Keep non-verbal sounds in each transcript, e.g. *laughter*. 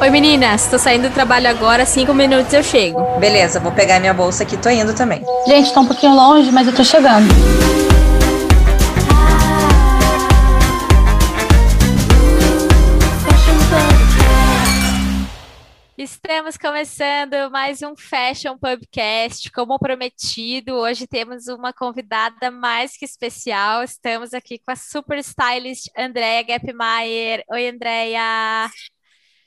Oi meninas, tô saindo do trabalho agora, cinco minutos eu chego. Beleza, vou pegar minha bolsa aqui, tô indo também. Gente, tá um pouquinho longe, mas eu tô chegando. Estamos começando mais um Fashion Pubcast. Como prometido, hoje temos uma convidada mais que especial. Estamos aqui com a super stylist Andréia Gapmaier. Oi, Andréia!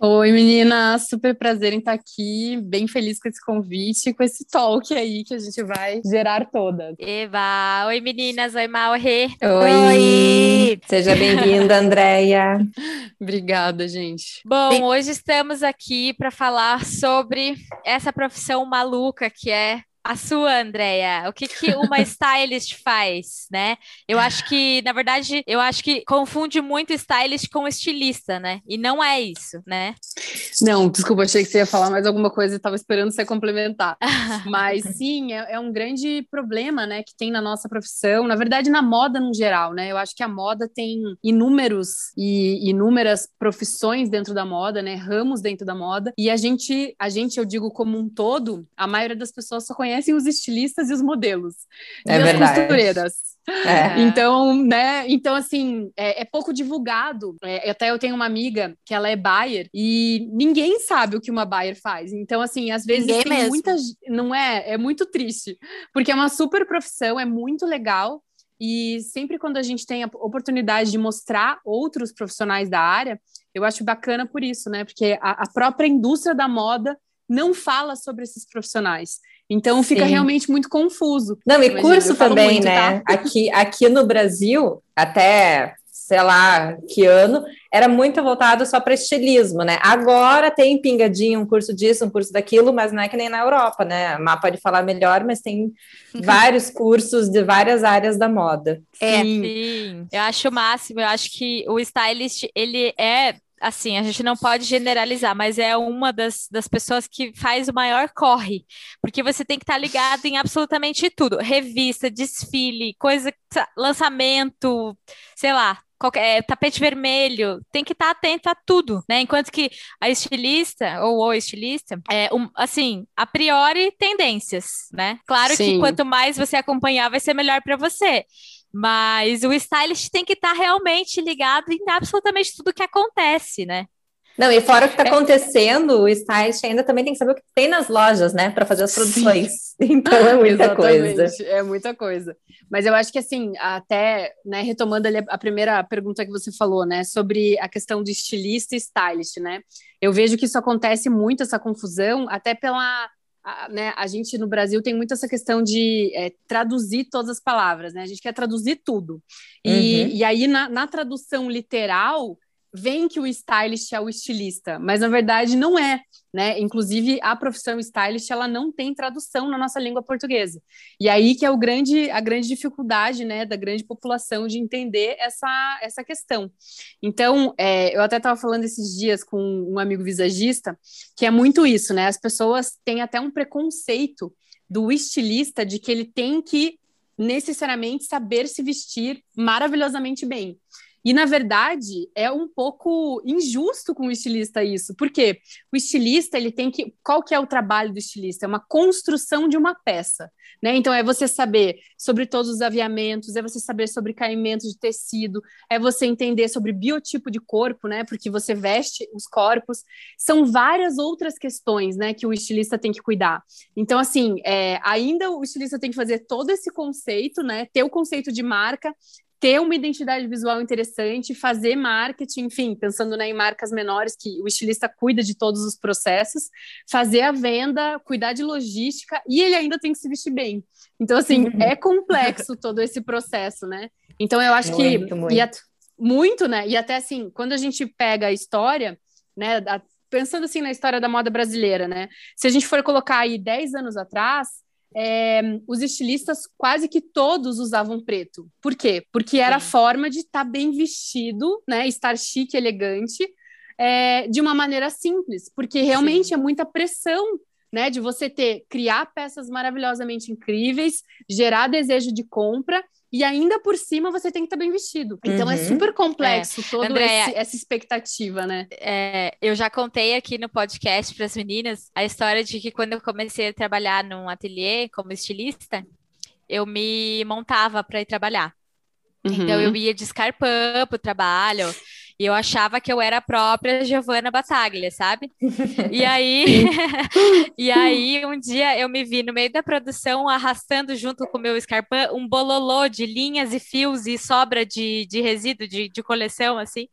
Oi, menina, super prazer em estar aqui, bem feliz com esse convite, com esse talk aí que a gente vai gerar todas. Eba! Oi, meninas, oi, Maurê. Oi! oi. Seja bem-vinda, Andréia. *laughs* Obrigada, gente. Bom, bem... hoje estamos aqui para falar sobre essa profissão maluca que é a sua, Andréia, o que, que uma *laughs* stylist faz, né? Eu acho que, na verdade, eu acho que confunde muito stylist com estilista, né? E não é isso, né? Não, desculpa, achei que você ia falar mais alguma coisa e estava esperando você complementar. *laughs* Mas sim, é, é, um grande problema, né, que tem na nossa profissão, na verdade, na moda no geral, né? Eu acho que a moda tem inúmeros e inúmeras profissões dentro da moda, né? Ramos dentro da moda. E a gente, a gente, eu digo como um todo, a maioria das pessoas só conhece conhecem os estilistas e os modelos. É e verdade. as costureiras. É. Então, né? Então, assim, é, é pouco divulgado. É, até eu tenho uma amiga que ela é buyer e ninguém sabe o que uma buyer faz. Então, assim, às vezes ninguém tem mesmo. muita. Não é? É muito triste. Porque é uma super profissão, é muito legal. E sempre quando a gente tem a oportunidade de mostrar outros profissionais da área, eu acho bacana por isso, né? Porque a, a própria indústria da moda não fala sobre esses profissionais. Então fica Sim. realmente muito confuso. Não, e Imagina, curso também, muito, né? Tá? Aqui, aqui no Brasil, até sei lá que ano, era muito voltado só para estilismo, né? Agora tem pingadinho um curso disso, um curso daquilo, mas não é que nem na Europa, né? A Má pode falar melhor, mas tem *laughs* vários cursos de várias áreas da moda. É, sim. sim. Eu acho o máximo, eu acho que o stylist, ele é assim, a gente não pode generalizar, mas é uma das, das pessoas que faz o maior corre, porque você tem que estar ligado em absolutamente tudo, revista, desfile, coisa, lançamento, sei lá, qualquer, é, tapete vermelho, tem que estar atento a tudo, né? Enquanto que a estilista ou o estilista é um, assim, a priori tendências, né? Claro Sim. que quanto mais você acompanhar, vai ser melhor para você. Mas o stylist tem que estar tá realmente ligado em absolutamente tudo que acontece, né? Não, e fora o que está é. acontecendo, o stylist ainda também tem que saber o que tem nas lojas, né, para fazer as produções. Sim. *laughs* Então é muita coisa. É muita coisa. Mas eu acho que assim, até, né, retomando ali a primeira pergunta que você falou, né, sobre a questão do estilista e stylist, né? Eu vejo que isso acontece muito essa confusão, até pela a, né, a gente no Brasil tem muito essa questão de é, traduzir todas as palavras, né? A gente quer traduzir tudo. E, uhum. e aí, na, na tradução literal, vem que o stylist é o estilista, mas na verdade não é, né? Inclusive a profissão stylist ela não tem tradução na nossa língua portuguesa. E aí que é o grande a grande dificuldade, né, da grande população de entender essa essa questão. Então, é, eu até estava falando esses dias com um amigo visagista que é muito isso, né? As pessoas têm até um preconceito do estilista de que ele tem que necessariamente saber se vestir maravilhosamente bem. E, na verdade, é um pouco injusto com o estilista isso. Por quê? O estilista, ele tem que... Qual que é o trabalho do estilista? É uma construção de uma peça, né? Então, é você saber sobre todos os aviamentos, é você saber sobre caimento de tecido, é você entender sobre biotipo de corpo, né? Porque você veste os corpos. São várias outras questões, né? Que o estilista tem que cuidar. Então, assim, é, ainda o estilista tem que fazer todo esse conceito, né? Ter o conceito de marca, ter uma identidade visual interessante, fazer marketing, enfim, pensando né, em marcas menores que o estilista cuida de todos os processos, fazer a venda, cuidar de logística e ele ainda tem que se vestir bem. Então, assim, uhum. é complexo todo esse processo, né? Então, eu acho muito, que. Muito. E muito, né? E até assim, quando a gente pega a história, né? A, pensando assim na história da moda brasileira, né? Se a gente for colocar aí 10 anos atrás, é, os estilistas quase que todos usavam preto. Por quê? Porque era a forma de estar tá bem vestido, né? Estar chique, elegante, é, de uma maneira simples, porque realmente Sim. é muita pressão né? De você ter, criar peças maravilhosamente incríveis, gerar desejo de compra e ainda por cima você tem que estar bem vestido. Então é uhum. é super complexo é. toda essa expectativa, né? É, eu já contei aqui no podcast para as meninas a história de que quando eu comecei a trabalhar num ateliê como estilista, eu me montava para ir trabalhar. Uhum. Então eu ia de escarpão para o trabalho. E eu achava que eu era a própria Giovanna Battaglia, sabe? E *laughs* aí, *laughs* e aí um dia eu me vi no meio da produção arrastando junto com o meu escarpão um bololô de linhas e fios e sobra de, de resíduo de, de coleção, assim.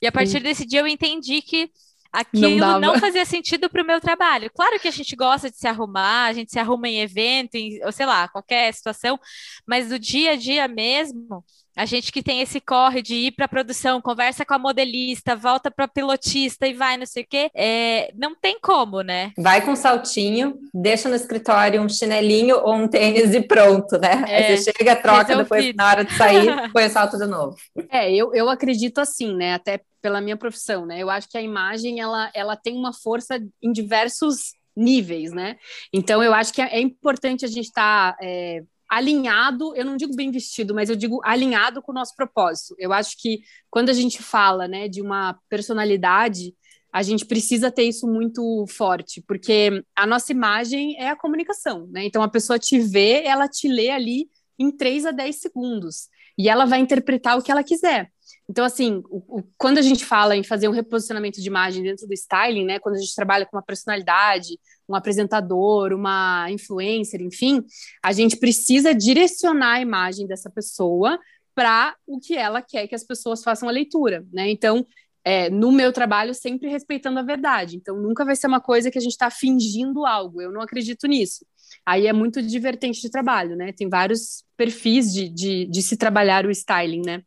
E a partir desse dia eu entendi que aquilo não, não fazia sentido para o meu trabalho. Claro que a gente gosta de se arrumar, a gente se arruma em evento, em, ou sei lá, qualquer situação, mas do dia a dia mesmo, a gente que tem esse corre de ir para a produção, conversa com a modelista, volta para pilotista e vai, não sei o quê, é, não tem como, né? Vai com um saltinho, deixa no escritório um chinelinho ou um tênis e pronto, né? É, Aí você chega, troca, depois na hora de sair, *laughs* põe o salto de novo. É, eu, eu acredito assim, né? Até pela minha profissão, né? Eu acho que a imagem, ela, ela tem uma força em diversos níveis, né? Então, eu acho que é, é importante a gente estar... Tá, é, alinhado, eu não digo bem vestido, mas eu digo alinhado com o nosso propósito. Eu acho que quando a gente fala, né, de uma personalidade, a gente precisa ter isso muito forte, porque a nossa imagem é a comunicação, né? Então a pessoa te vê, ela te lê ali em 3 a 10 segundos e ela vai interpretar o que ela quiser. Então, assim, o, o, quando a gente fala em fazer um reposicionamento de imagem dentro do styling, né, quando a gente trabalha com uma personalidade, um apresentador, uma influencer, enfim, a gente precisa direcionar a imagem dessa pessoa para o que ela quer que as pessoas façam a leitura, né? Então, é, no meu trabalho, sempre respeitando a verdade. Então, nunca vai ser uma coisa que a gente está fingindo algo. Eu não acredito nisso. Aí é muito divertente de trabalho, né? Tem vários perfis de, de, de se trabalhar o styling, né?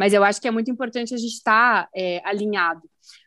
Mas eu acho que é muito importante a gente estar tá, é, alinhado.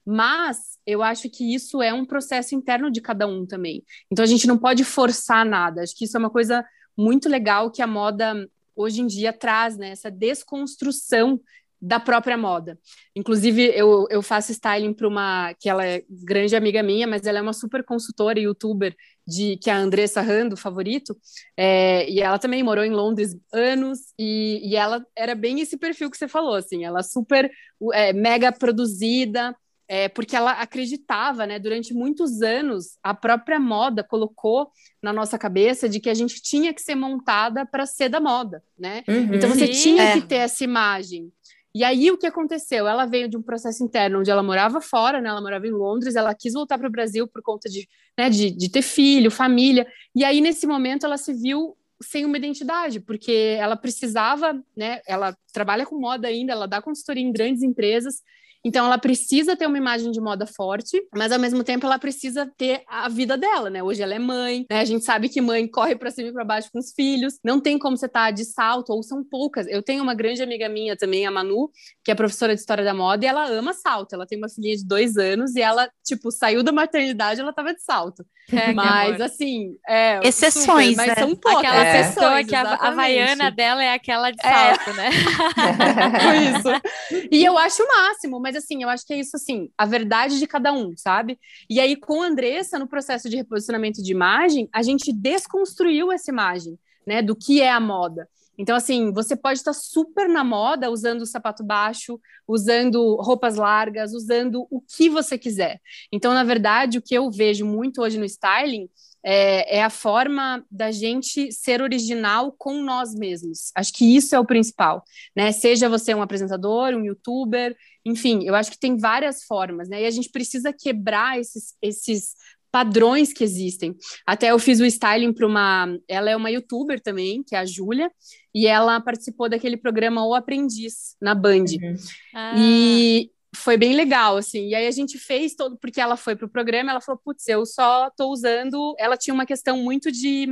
Mas eu acho que isso é um processo interno de cada um também. Então a gente não pode forçar nada. Acho que isso é uma coisa muito legal que a moda hoje em dia traz, né? Essa desconstrução da própria moda. Inclusive, eu, eu faço styling para uma que ela é grande amiga minha, mas ela é uma super consultora e youtuber de que é a Andressa Rando, favorito, é, e ela também morou em Londres anos, e, e ela era bem esse perfil que você falou, assim, ela super é, mega produzida, é, porque ela acreditava, né, durante muitos anos, a própria moda colocou na nossa cabeça de que a gente tinha que ser montada para ser da moda, né? Uhum, então você sim, tinha é. que ter essa imagem. E aí o que aconteceu? Ela veio de um processo interno onde ela morava fora, né? Ela morava em Londres, ela quis voltar para o Brasil por conta de, né, de, de ter filho, família. E aí nesse momento ela se viu sem uma identidade, porque ela precisava, né? Ela trabalha com moda ainda, ela dá consultoria em grandes empresas então ela precisa ter uma imagem de moda forte, mas ao mesmo tempo ela precisa ter a vida dela, né? Hoje ela é mãe, né? A gente sabe que mãe corre para cima e para baixo com os filhos. Não tem como você estar tá de salto ou são poucas. Eu tenho uma grande amiga minha também, a Manu, que é professora de história da moda e ela ama salto. Ela tem uma filhinha de dois anos e ela tipo saiu da maternidade, ela tava de salto. É, mas assim, é, exceções, super, mas né? são poucas. Aquela é. pessoa que a, a Havaiana dela é aquela de é. salto, é. né? *laughs* isso. E eu acho o máximo, mas mas assim, eu acho que é isso assim, a verdade de cada um, sabe? E aí, com a Andressa, no processo de reposicionamento de imagem, a gente desconstruiu essa imagem, né, do que é a moda. Então, assim, você pode estar super na moda usando sapato baixo, usando roupas largas, usando o que você quiser. Então, na verdade, o que eu vejo muito hoje no styling é, é, a forma da gente ser original com nós mesmos. Acho que isso é o principal, né? Seja você um apresentador, um youtuber, enfim, eu acho que tem várias formas, né? E a gente precisa quebrar esses, esses padrões que existem. Até eu fiz o styling para uma. Ela é uma youtuber também, que é a Júlia, e ela participou daquele programa O Aprendiz na Band. Uhum. Ah. E foi bem legal, assim. E aí a gente fez todo, porque ela foi pro programa, ela falou, putz, eu só tô usando. Ela tinha uma questão muito de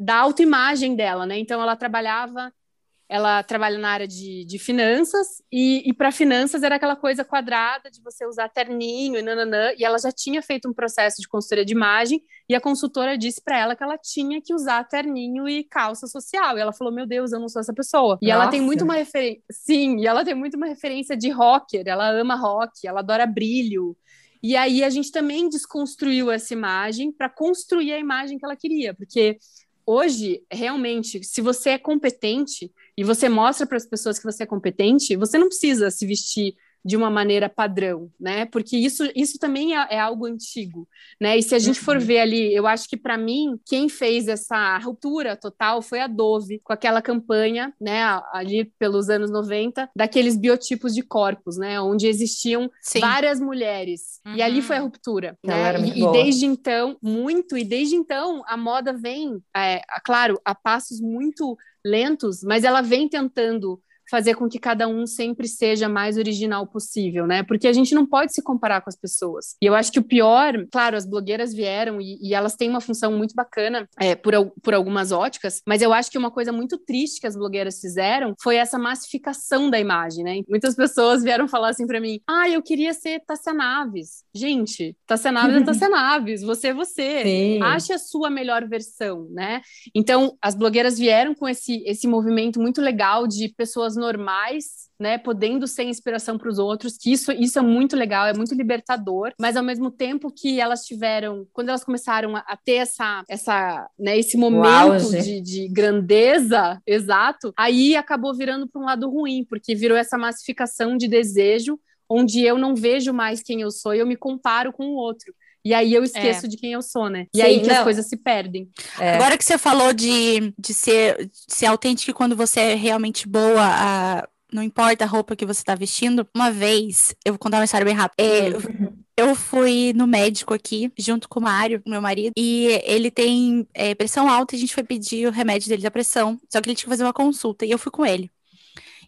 da autoimagem dela, né? Então ela trabalhava ela trabalha na área de, de finanças, e, e para finanças era aquela coisa quadrada de você usar terninho e nananã, e ela já tinha feito um processo de consultoria de imagem, e a consultora disse para ela que ela tinha que usar terninho e calça social, e ela falou, meu Deus, eu não sou essa pessoa. E Nossa. ela tem muito uma referência, sim, e ela tem muito uma referência de rocker, ela ama rock, ela adora brilho, E aí a gente também desconstruiu essa imagem para construir a imagem que ela queria, porque hoje, realmente, se você é competente e você mostra para as pessoas que você é competente, você não precisa se vestir de uma maneira padrão, né? Porque isso, isso também é, é algo antigo, né? E se a gente for uhum. ver ali, eu acho que para mim quem fez essa ruptura total foi a Dove com aquela campanha, né? Ali pelos anos 90, daqueles biotipos de corpos, né? Onde existiam Sim. várias mulheres uhum. e ali foi a uhum. ruptura, né? E, e, desde então muito e desde então a moda vem, é, claro, a passos muito lentos, mas ela vem tentando fazer com que cada um sempre seja mais original possível, né? Porque a gente não pode se comparar com as pessoas. E eu acho que o pior, claro, as blogueiras vieram e, e elas têm uma função muito bacana é, por, por algumas óticas, mas eu acho que uma coisa muito triste que as blogueiras fizeram foi essa massificação da imagem, né? Muitas pessoas vieram falar assim para mim: ah, eu queria ser Tassia Naves. Gente, Tassia Naves é *laughs* Tassia Naves, você é você. Sim. Ache a sua melhor versão, né? Então, as blogueiras vieram com esse, esse movimento muito legal de pessoas normais, né, podendo ser inspiração para os outros, que isso, isso é muito legal, é muito libertador, mas ao mesmo tempo que elas tiveram, quando elas começaram a, a ter essa, essa, né, esse momento de, de, grandeza, exato, aí acabou virando para um lado ruim, porque virou essa massificação de desejo, onde eu não vejo mais quem eu sou e eu me comparo com o outro. E aí eu esqueço é. de quem eu sou, né? E Sim, aí que não. as coisas se perdem. É. Agora que você falou de, de ser, de ser autêntico quando você é realmente boa, a, não importa a roupa que você tá vestindo. Uma vez, eu vou contar uma história bem rápida. É, eu fui no médico aqui, junto com o Mário, meu marido, e ele tem é, pressão alta e a gente foi pedir o remédio dele da pressão. Só que ele tinha que fazer uma consulta e eu fui com ele.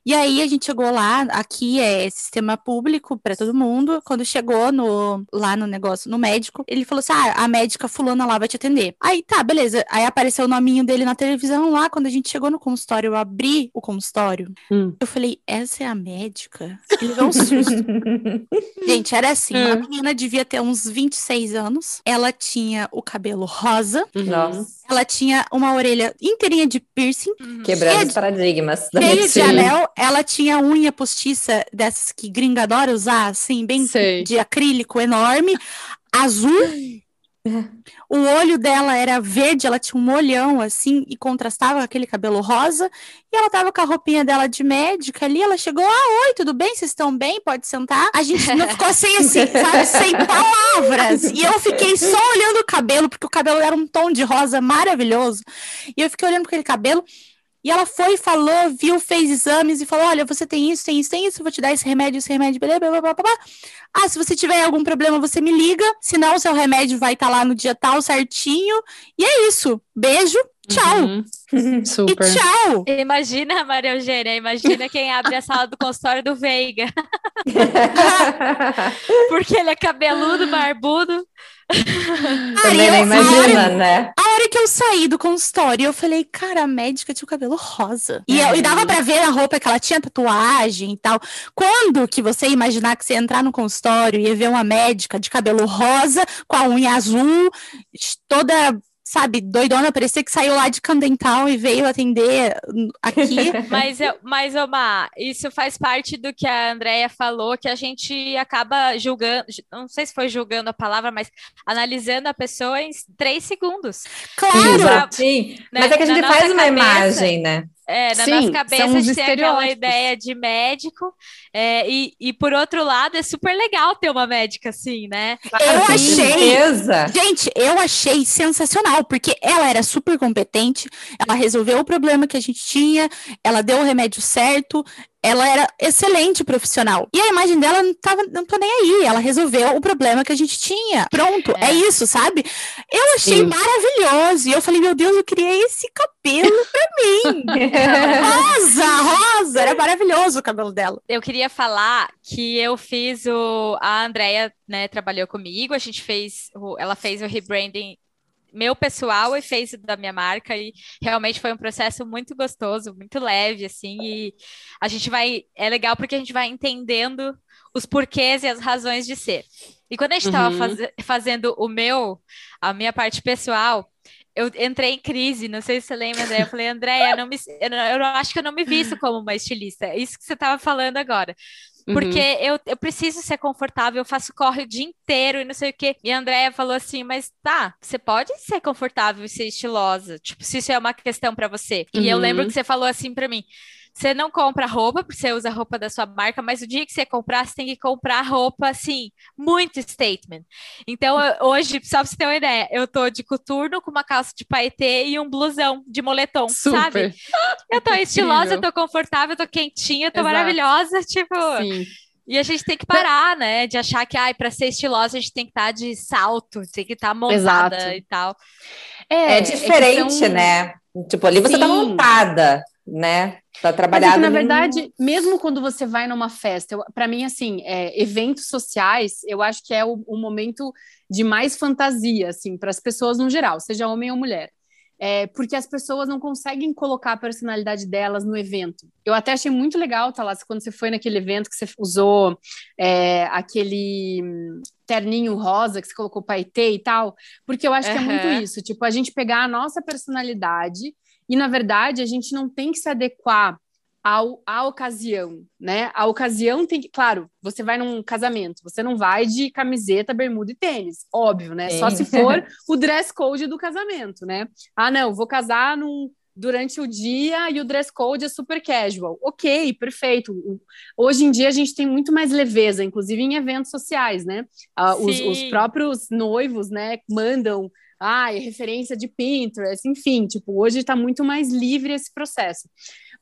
E aí a gente chegou lá, aqui é sistema público para todo mundo. Quando chegou no, lá no negócio, no médico, ele falou assim: ah, a médica fulana lá vai te atender. Aí tá, beleza. Aí apareceu o nominho dele na televisão lá. Quando a gente chegou no consultório, eu abri o consultório. Hum. Eu falei: essa é a médica? Ele deu um susto. *laughs* gente, era assim: hum. uma menina devia ter uns 26 anos. Ela tinha o cabelo rosa. Nossa. Ela tinha uma orelha inteirinha de piercing. Uhum. Quebrando os paradigmas da cheia de anel. Ela tinha unha postiça dessas que gringa adora usar, assim, bem Sei. de acrílico enorme. Azul. O olho dela era verde, ela tinha um olhão assim e contrastava com aquele cabelo rosa. E ela tava com a roupinha dela de médica ali. Ela chegou: Ah, oi, tudo bem? Vocês estão bem? Pode sentar? A gente não *laughs* ficou assim, assim, sabe? Sem palavras. E eu fiquei só olhando o cabelo, porque o cabelo era um tom de rosa maravilhoso. E eu fiquei olhando aquele cabelo. E ela foi, falou, viu, fez exames e falou: olha, você tem isso, tem isso, tem isso, vou te dar esse remédio, esse remédio, blá, blá, blá, blá, blá. Ah, se você tiver algum problema, você me liga. Senão, o seu remédio vai estar tá lá no dia tal certinho. E é isso. Beijo, tchau. Uhum. *laughs* Super. E tchau. Imagina, Maria Eugênia, imagina quem abre a sala do consultório do Veiga. *laughs* *laughs* Porque ele é cabeludo, barbudo. *laughs* Também não imagina, né? A hora que eu saí do consultório, eu falei, cara, a médica tinha o cabelo rosa. E, eu, e dava pra ver a roupa que ela tinha tatuagem e tal. Quando que você imaginar que você ia entrar no consultório e ia ver uma médica de cabelo rosa, com a unha azul, toda sabe, doidona, parecia que saiu lá de Candental e veio atender aqui. *laughs* mas, eu, mas, Omar, isso faz parte do que a Andrea falou, que a gente acaba julgando, não sei se foi julgando a palavra, mas analisando a pessoa em três segundos. Claro! Sim, né, mas é que a gente faz uma cabeça, imagem, né? É, na Sim, nossa cabeça a gente tem aquela ideia de médico, é, e, e por outro lado é super legal ter uma médica assim, né? Eu achei, gente, eu achei sensacional, porque ela era super competente, ela resolveu o problema que a gente tinha, ela deu o remédio certo, ela era excelente profissional. E a imagem dela não tava, não tô nem aí. Ela resolveu o problema que a gente tinha. Pronto, é, é isso, sabe? Eu achei Sim. maravilhoso. E eu falei, meu Deus, eu criei esse cabelo pra mim. *laughs* rosa, rosa. Era maravilhoso o cabelo dela. Eu queria falar que eu fiz o. A Andrea, né, trabalhou comigo. A gente fez. Ela fez o rebranding meu pessoal e fez da minha marca e realmente foi um processo muito gostoso, muito leve assim e a gente vai é legal porque a gente vai entendendo os porquês e as razões de ser. E quando a gente estava uhum. faz, fazendo o meu, a minha parte pessoal, eu entrei em crise, não sei se você lembra, André. Eu falei, Andréia, eu, não me, eu, não, eu acho que eu não me visto *laughs* como uma estilista. É isso que você estava falando agora. Porque uhum. eu, eu preciso ser confortável, eu faço corre o dia inteiro e não sei o quê. E a Andrea falou assim: mas tá, você pode ser confortável e ser estilosa, tipo, se isso é uma questão para você. Uhum. E eu lembro uhum. que você falou assim para mim: você não compra roupa, porque você usa roupa da sua marca, mas o dia que você comprar, você tem que comprar roupa, assim, muito statement. Então, eu, hoje, só pra você ter uma ideia, eu tô de coturno com uma calça de paetê e um blusão de moletom, Super. sabe? *laughs* Eu tô estilosa, eu tô confortável, eu tô quentinha, eu tô Exato. maravilhosa, tipo... Sim. E a gente tem que parar, né? De achar que, ai, para ser estilosa, a gente tem que estar tá de salto, tem que estar tá montada Exato. e tal. É, é diferente, é são... né? Tipo, ali você tá Sim. tá montada né? Tá trabalhado. Mas, na verdade, mesmo quando você vai numa festa, para mim, assim, é, eventos sociais, eu acho que é o, o momento de mais fantasia, assim, para as pessoas no geral, seja homem ou mulher. É, porque as pessoas não conseguem colocar a personalidade delas no evento. Eu até achei muito legal, tá lá, quando você foi naquele evento que você usou é, aquele terninho rosa que você colocou paetê e tal, porque eu acho uhum. que é muito isso, tipo, a gente pegar a nossa personalidade e, na verdade, a gente não tem que se adequar ao, à ocasião, né? A ocasião tem que, claro, você vai num casamento, você não vai de camiseta, bermuda e tênis, óbvio, né? Sim. Só se for *laughs* o dress code do casamento, né? Ah, não, vou casar num, durante o dia e o dress code é super casual. Ok, perfeito. Hoje em dia a gente tem muito mais leveza, inclusive em eventos sociais, né? Ah, os, os, próprios noivos, né, mandam ah, referência de Pinterest, enfim, tipo, hoje está muito mais livre esse processo.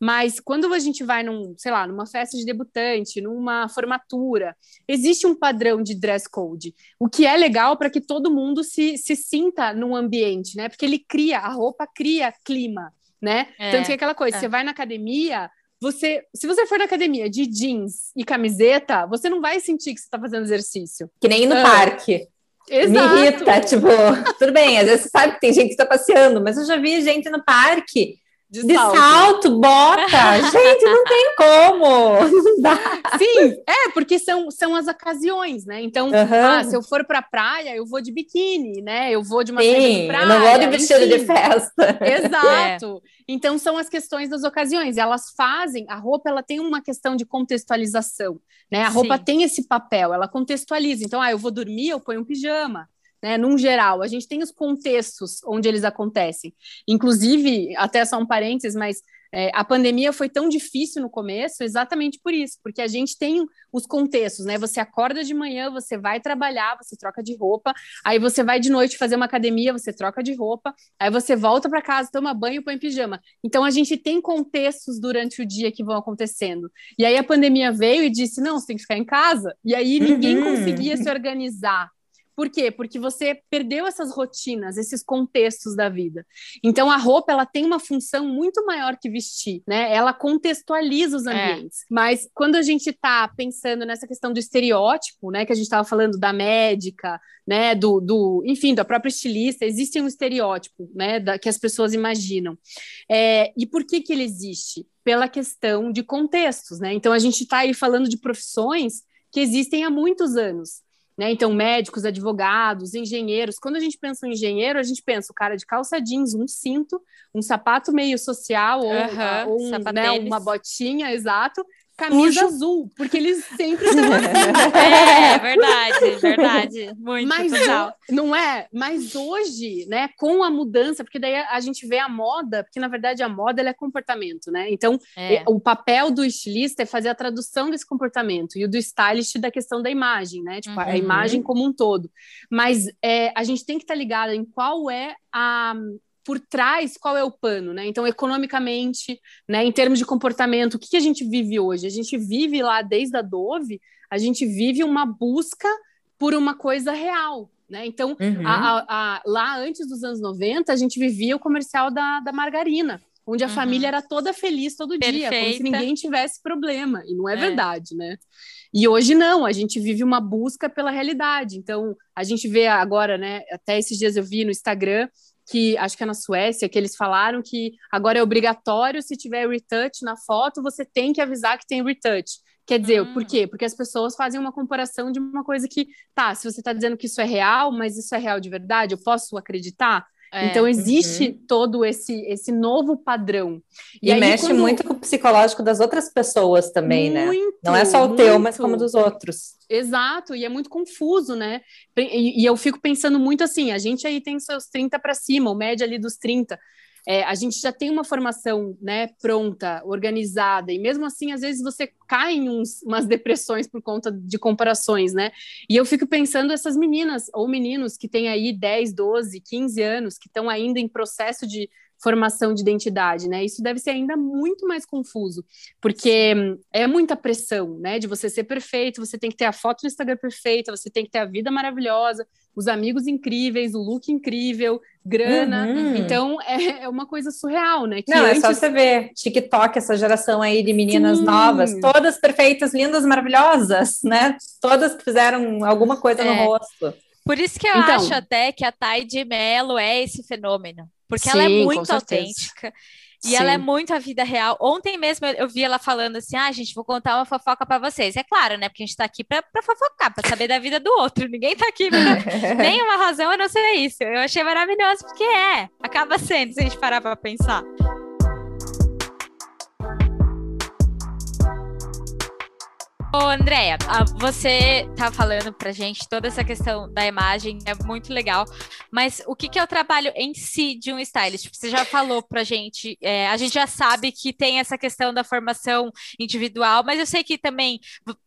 Mas quando a gente vai num, sei lá, numa festa de debutante, numa formatura, existe um padrão de dress code, o que é legal para que todo mundo se, se sinta num ambiente, né? Porque ele cria, a roupa cria clima, né? É, Tanto que é aquela coisa, é. você vai na academia, você, se você for na academia de jeans e camiseta, você não vai sentir que você está fazendo exercício. Que nem no ah. parque. Exato. Me irrita, tipo, tudo bem, às vezes você sabe que tem gente que está passeando, mas eu já vi gente no parque de, de salto. salto. bota. *laughs* Gente, não tem como. Não dá. Sim, é, porque são, são as ocasiões, né? Então, uhum. ah, se eu for pra praia, eu vou de biquíni, né? Eu vou de uma Sim, de praia. Eu não vou de vestido de festa. *laughs* Exato. É. Então, são as questões das ocasiões. Elas fazem, a roupa, ela tem uma questão de contextualização, né? A roupa Sim. tem esse papel, ela contextualiza. Então, ah, eu vou dormir, eu ponho um pijama né, num geral. A gente tem os contextos onde eles acontecem. Inclusive, até só um parênteses, mas é, a pandemia foi tão difícil no começo exatamente por isso, porque a gente tem os contextos, né? Você acorda de manhã, você vai trabalhar, você troca de roupa, aí você vai de noite fazer uma academia, você troca de roupa, aí você volta para casa, toma banho, põe pijama. Então a gente tem contextos durante o dia que vão acontecendo. E aí a pandemia veio e disse: não, você tem que ficar em casa. E aí ninguém uhum. conseguia se organizar por quê? Porque você perdeu essas rotinas, esses contextos da vida. Então a roupa ela tem uma função muito maior que vestir, né? Ela contextualiza os é. ambientes. É. Mas quando a gente está pensando nessa questão do estereótipo, né, que a gente estava falando da médica, né, do, do, enfim, da própria estilista, existe um estereótipo, né, da, que as pessoas imaginam. É, e por que que ele existe? Pela questão de contextos, né? Então a gente está aí falando de profissões que existem há muitos anos. Né? Então, médicos, advogados, engenheiros. Quando a gente pensa em engenheiro, a gente pensa o cara de calça jeans, um cinto, um sapato meio social ou, uhum, ou um, né, uma botinha, exato, camisa Puxo. azul, porque eles sempre *laughs* estão assim. é, é, verdade, verdade. Muito Mas não é? Mas hoje, né, com a mudança, porque daí a gente vê a moda, porque na verdade a moda é comportamento, né? Então, é. o papel do estilista é fazer a tradução desse comportamento e o do stylist da questão da imagem, né? Tipo, uhum. a imagem como um todo. Mas é, a gente tem que estar tá ligado em qual é a, por trás qual é o pano, né? Então, economicamente, né, em termos de comportamento, o que, que a gente vive hoje? A gente vive lá desde a Dove, a gente vive uma busca por uma coisa real, né? Então, uhum. a, a, a, lá antes dos anos 90, a gente vivia o comercial da, da margarina, onde a uhum. família era toda feliz todo Perfeita. dia, como se ninguém tivesse problema, e não é, é, verdade, né? E hoje não, a gente vive uma busca pela realidade. Então, a gente vê agora, né? Até esses dias eu vi no Instagram que acho que é na Suécia, que eles falaram que agora é obrigatório, se tiver retouch na foto, você tem que avisar que tem retouch. Quer dizer, hum. por quê? Porque as pessoas fazem uma comparação de uma coisa que, tá, se você está dizendo que isso é real, mas isso é real de verdade, eu posso acreditar? É. Então existe uhum. todo esse esse novo padrão. E, e aí, mexe quando... muito com o psicológico das outras pessoas também, muito, né? Não é só o muito. teu, mas como dos outros. Exato, e é muito confuso, né? E, e eu fico pensando muito assim, a gente aí tem seus 30 para cima, o média ali dos 30 é, a gente já tem uma formação né, pronta, organizada, e mesmo assim, às vezes você cai em uns, umas depressões por conta de comparações, né? E eu fico pensando essas meninas ou meninos que têm aí 10, 12, 15 anos, que estão ainda em processo de formação de identidade, né? Isso deve ser ainda muito mais confuso, porque é muita pressão, né? De você ser perfeito, você tem que ter a foto no Instagram perfeita, você tem que ter a vida maravilhosa, os amigos incríveis, o look incrível, grana. Uhum. Então *laughs* é, é, uma coisa surreal, né? Que Não, antes... é só você ver TikTok, essa geração aí de meninas Sim. novas, todas perfeitas, lindas, maravilhosas, né? Todas que fizeram alguma coisa é. no rosto. Por isso que eu então, acho até que a Thay de Mello é esse fenômeno. Porque sim, ela é muito autêntica. E Sim. ela é muito a vida real. Ontem mesmo eu vi ela falando assim: ah, gente, vou contar uma fofoca para vocês. É claro, né? Porque a gente tá aqui para fofocar, para saber da vida do outro. Ninguém tá aqui pra *laughs* nenhuma razão a não ser isso. Eu achei maravilhoso, porque é. Acaba sendo, se a gente parar pra pensar. Ô, Andréia, você tá falando pra gente toda essa questão da imagem, é muito legal, mas o que, que é o trabalho em si de um stylist? Tipo, você já falou pra gente, é, a gente já sabe que tem essa questão da formação individual, mas eu sei que também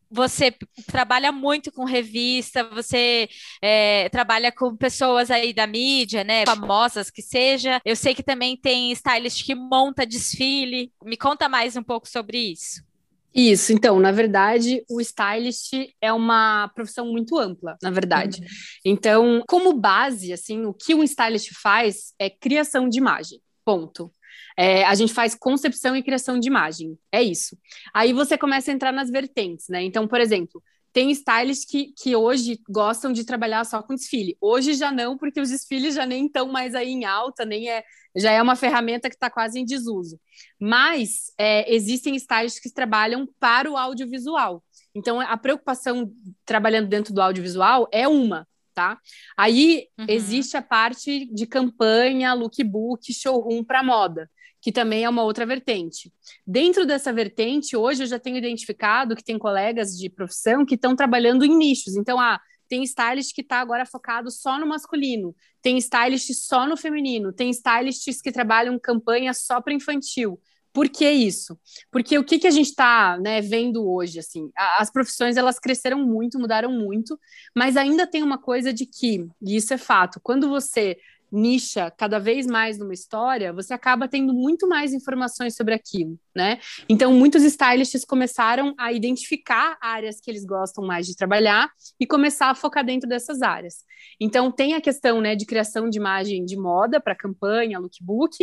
você trabalha muito com revista, você é, trabalha com pessoas aí da mídia, né, famosas que seja. Eu sei que também tem stylist que monta desfile. Me conta mais um pouco sobre isso. Isso, então, na verdade, o stylist é uma profissão muito ampla, na verdade. Uhum. Então, como base, assim, o que um stylist faz é criação de imagem. Ponto. É, a gente faz concepção e criação de imagem. É isso. Aí você começa a entrar nas vertentes, né? Então, por exemplo, tem stylists que, que hoje gostam de trabalhar só com desfile. Hoje já não, porque os desfiles já nem estão mais aí em alta, nem é, já é uma ferramenta que está quase em desuso. Mas é, existem stylists que trabalham para o audiovisual. Então, a preocupação trabalhando dentro do audiovisual é uma, tá? Aí uhum. existe a parte de campanha, lookbook, showroom para moda que também é uma outra vertente. Dentro dessa vertente, hoje eu já tenho identificado que tem colegas de profissão que estão trabalhando em nichos. Então, ah, tem stylist que está agora focado só no masculino, tem stylist só no feminino, tem stylists que trabalham campanha só para infantil. Por que isso? Porque o que, que a gente está né, vendo hoje, assim, as profissões elas cresceram muito, mudaram muito, mas ainda tem uma coisa de que, e isso é fato, quando você nicha cada vez mais numa história, você acaba tendo muito mais informações sobre aquilo, né? Então, muitos stylists começaram a identificar áreas que eles gostam mais de trabalhar e começar a focar dentro dessas áreas. Então, tem a questão, né, de criação de imagem de moda para campanha, lookbook,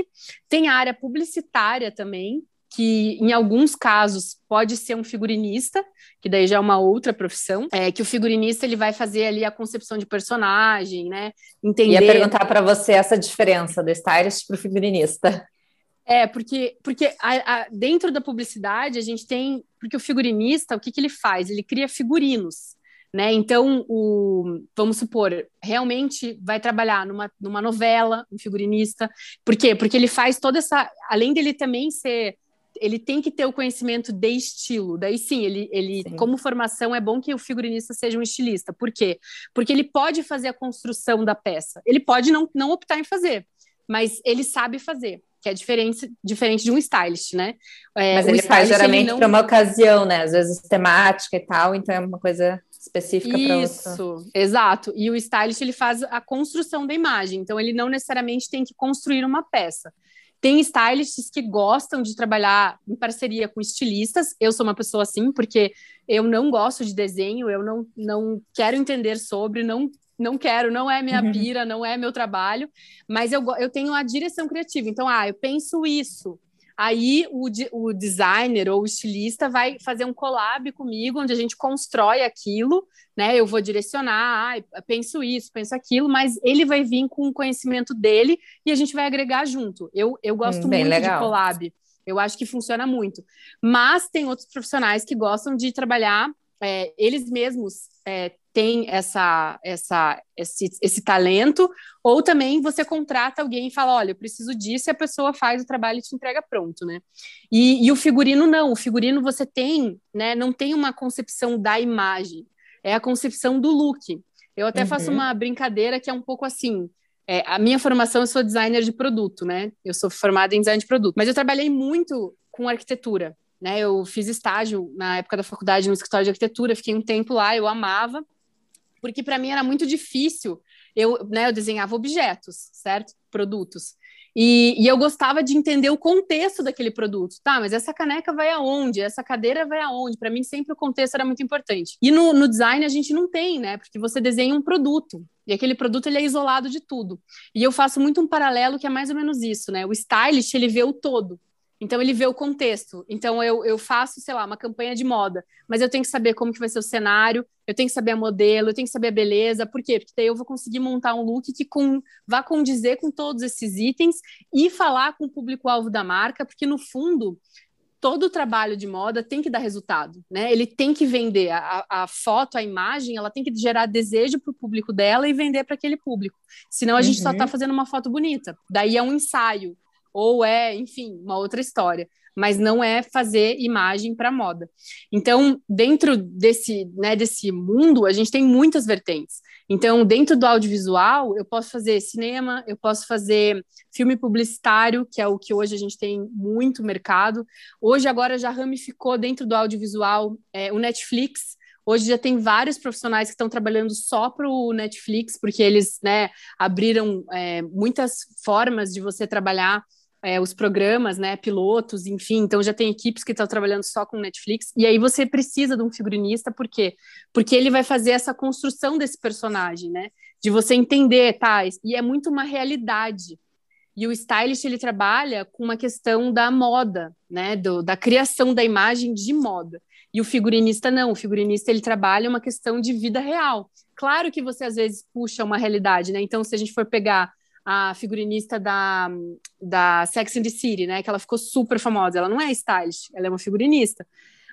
tem a área publicitária também, que em alguns casos pode ser um figurinista, que daí já é uma outra profissão, é que o figurinista ele vai fazer ali a concepção de personagem, né? Entender. Ia perguntar para você essa diferença do stylist para o figurinista. É, porque, porque a, a, dentro da publicidade a gente tem. Porque o figurinista, o que, que ele faz? Ele cria figurinos. Né? Então, o, vamos supor, realmente vai trabalhar numa, numa novela, um figurinista. Por quê? Porque ele faz toda essa. Além dele também ser ele tem que ter o conhecimento de estilo. Daí sim, ele, ele sim. como formação é bom que o figurinista seja um estilista. Por quê? Porque ele pode fazer a construção da peça. Ele pode não, não optar em fazer, mas ele sabe fazer. Que é diferente, diferente de um stylist, né? É, mas ele faz geralmente não... para uma ocasião, né? Às vezes temática e tal, então é uma coisa específica para. Isso, exato. E o stylist ele faz a construção da imagem, então ele não necessariamente tem que construir uma peça. Tem stylists que gostam de trabalhar em parceria com estilistas. Eu sou uma pessoa assim, porque eu não gosto de desenho, eu não, não quero entender sobre, não não quero, não é minha uhum. pira, não é meu trabalho, mas eu, eu tenho a direção criativa. Então, ah, eu penso isso, Aí o, o designer ou o estilista vai fazer um collab comigo, onde a gente constrói aquilo, né? Eu vou direcionar, ah, penso isso, penso aquilo, mas ele vai vir com o conhecimento dele e a gente vai agregar junto. Eu, eu gosto hum, muito legal. de collab. Eu acho que funciona muito. Mas tem outros profissionais que gostam de trabalhar, é, eles mesmos é, tem essa, essa, esse, esse talento, ou também você contrata alguém e fala, olha, eu preciso disso, e a pessoa faz o trabalho e te entrega pronto, né? E, e o figurino não, o figurino você tem, né? Não tem uma concepção da imagem, é a concepção do look. Eu até uhum. faço uma brincadeira que é um pouco assim. É, a minha formação, eu sou designer de produto, né? Eu sou formada em design de produto, mas eu trabalhei muito com arquitetura, né? Eu fiz estágio na época da faculdade no escritório de arquitetura, fiquei um tempo lá, eu amava, porque para mim era muito difícil. Eu, né, eu desenhava objetos, certo? Produtos. E, e, eu gostava de entender o contexto daquele produto. Tá, mas essa caneca vai aonde? Essa cadeira vai aonde? Para mim, sempre o contexto era muito importante. E no, no, design a gente não tem, né? Porque você desenha um produto. E aquele produto ele é isolado de tudo. E eu faço muito um paralelo que é mais ou menos isso, né? O stylist ele vê o todo. Então ele vê o contexto. Então eu, eu faço, sei lá, uma campanha de moda, mas eu tenho que saber como que vai ser o cenário, eu tenho que saber a modelo, eu tenho que saber a beleza. Por quê? Porque daí eu vou conseguir montar um look que com, vá condizer com todos esses itens e falar com o público-alvo da marca, porque no fundo todo o trabalho de moda tem que dar resultado, né? Ele tem que vender a, a foto, a imagem, ela tem que gerar desejo para o público dela e vender para aquele público. Senão a gente só está uhum. fazendo uma foto bonita. Daí é um ensaio ou é, enfim, uma outra história, mas não é fazer imagem para moda. Então, dentro desse, né, desse mundo, a gente tem muitas vertentes. Então, dentro do audiovisual, eu posso fazer cinema, eu posso fazer filme publicitário, que é o que hoje a gente tem muito mercado. Hoje, agora, já ramificou dentro do audiovisual é, o Netflix, Hoje já tem vários profissionais que estão trabalhando só para o Netflix, porque eles né, abriram é, muitas formas de você trabalhar é, os programas, né, pilotos, enfim, então já tem equipes que estão trabalhando só com Netflix, e aí você precisa de um figurinista, por quê? Porque ele vai fazer essa construção desse personagem, né, de você entender, tá, e é muito uma realidade, e o stylist, ele trabalha com uma questão da moda, né, do, da criação da imagem de moda, e o figurinista não, o figurinista, ele trabalha uma questão de vida real, claro que você às vezes puxa uma realidade, né, então se a gente for pegar a figurinista da, da Sex and the City, né? Que ela ficou super famosa. Ela não é stylist, ela é uma figurinista.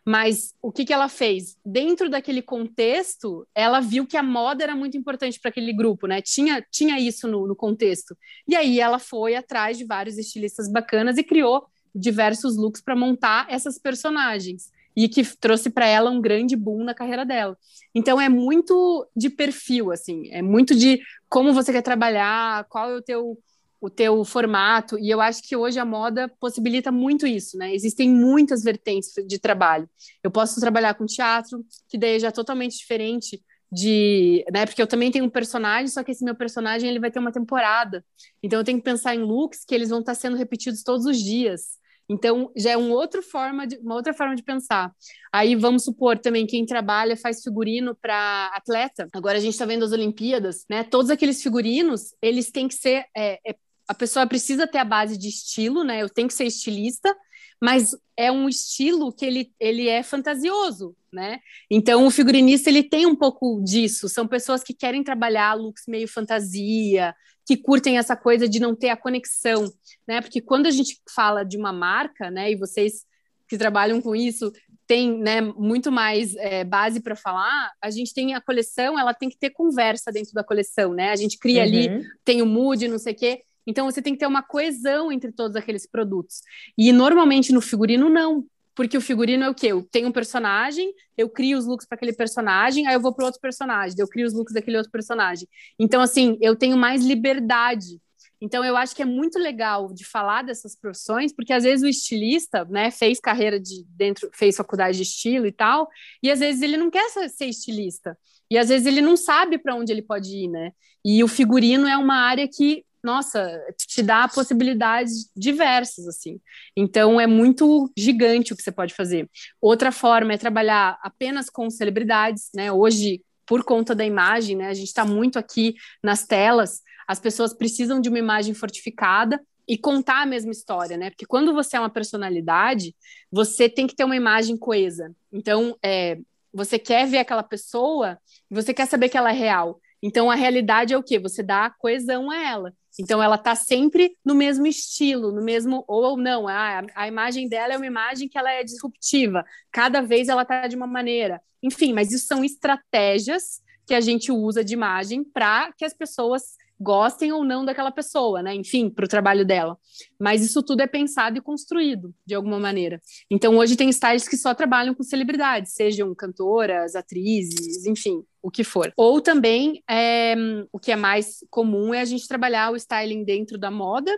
Mas o que, que ela fez? Dentro daquele contexto, ela viu que a moda era muito importante para aquele grupo, né? Tinha, tinha isso no, no contexto. E aí ela foi atrás de vários estilistas bacanas e criou diversos looks para montar essas personagens e que trouxe para ela um grande boom na carreira dela. Então é muito de perfil, assim, é muito de como você quer trabalhar, qual é o teu o teu formato, e eu acho que hoje a moda possibilita muito isso, né? Existem muitas vertentes de trabalho. Eu posso trabalhar com teatro, que daí já é totalmente diferente de, né, porque eu também tenho um personagem, só que esse meu personagem ele vai ter uma temporada. Então eu tenho que pensar em looks que eles vão estar sendo repetidos todos os dias. Então, já é um outro forma de, uma outra forma de pensar. Aí, vamos supor também, quem trabalha, faz figurino para atleta. Agora, a gente está vendo as Olimpíadas, né? Todos aqueles figurinos, eles têm que ser... É, é, a pessoa precisa ter a base de estilo, né? Eu tenho que ser estilista, mas é um estilo que ele, ele é fantasioso, né? Então o figurinista ele tem um pouco disso. São pessoas que querem trabalhar looks meio fantasia, que curtem essa coisa de não ter a conexão, né? Porque quando a gente fala de uma marca, né? E vocês que trabalham com isso têm, né? Muito mais é, base para falar. A gente tem a coleção, ela tem que ter conversa dentro da coleção, né? A gente cria uhum. ali, tem o mood, não sei o quê. Então você tem que ter uma coesão entre todos aqueles produtos. E normalmente no figurino não, porque o figurino é o quê? Eu tenho um personagem, eu crio os looks para aquele personagem, aí eu vou para outro personagem, eu crio os looks daquele outro personagem. Então, assim, eu tenho mais liberdade. Então, eu acho que é muito legal de falar dessas profissões, porque às vezes o estilista, né, fez carreira de dentro, fez faculdade de estilo e tal, e às vezes ele não quer ser estilista. E às vezes ele não sabe para onde ele pode ir, né? E o figurino é uma área que nossa, te dá possibilidades diversas, assim. Então, é muito gigante o que você pode fazer. Outra forma é trabalhar apenas com celebridades, né? Hoje, por conta da imagem, né? A gente está muito aqui nas telas, as pessoas precisam de uma imagem fortificada e contar a mesma história, né? Porque quando você é uma personalidade, você tem que ter uma imagem coesa. Então, é, você quer ver aquela pessoa, você quer saber que ela é real. Então, a realidade é o quê? Você dá coesão a ela. Então ela está sempre no mesmo estilo, no mesmo ou não, a, a imagem dela é uma imagem que ela é disruptiva. Cada vez ela está de uma maneira. Enfim, mas isso são estratégias que a gente usa de imagem para que as pessoas gostem ou não daquela pessoa, né? Enfim, para o trabalho dela. Mas isso tudo é pensado e construído de alguma maneira. Então, hoje tem stylists que só trabalham com celebridades, sejam cantoras, atrizes, enfim, o que for. Ou também, é, o que é mais comum é a gente trabalhar o styling dentro da moda,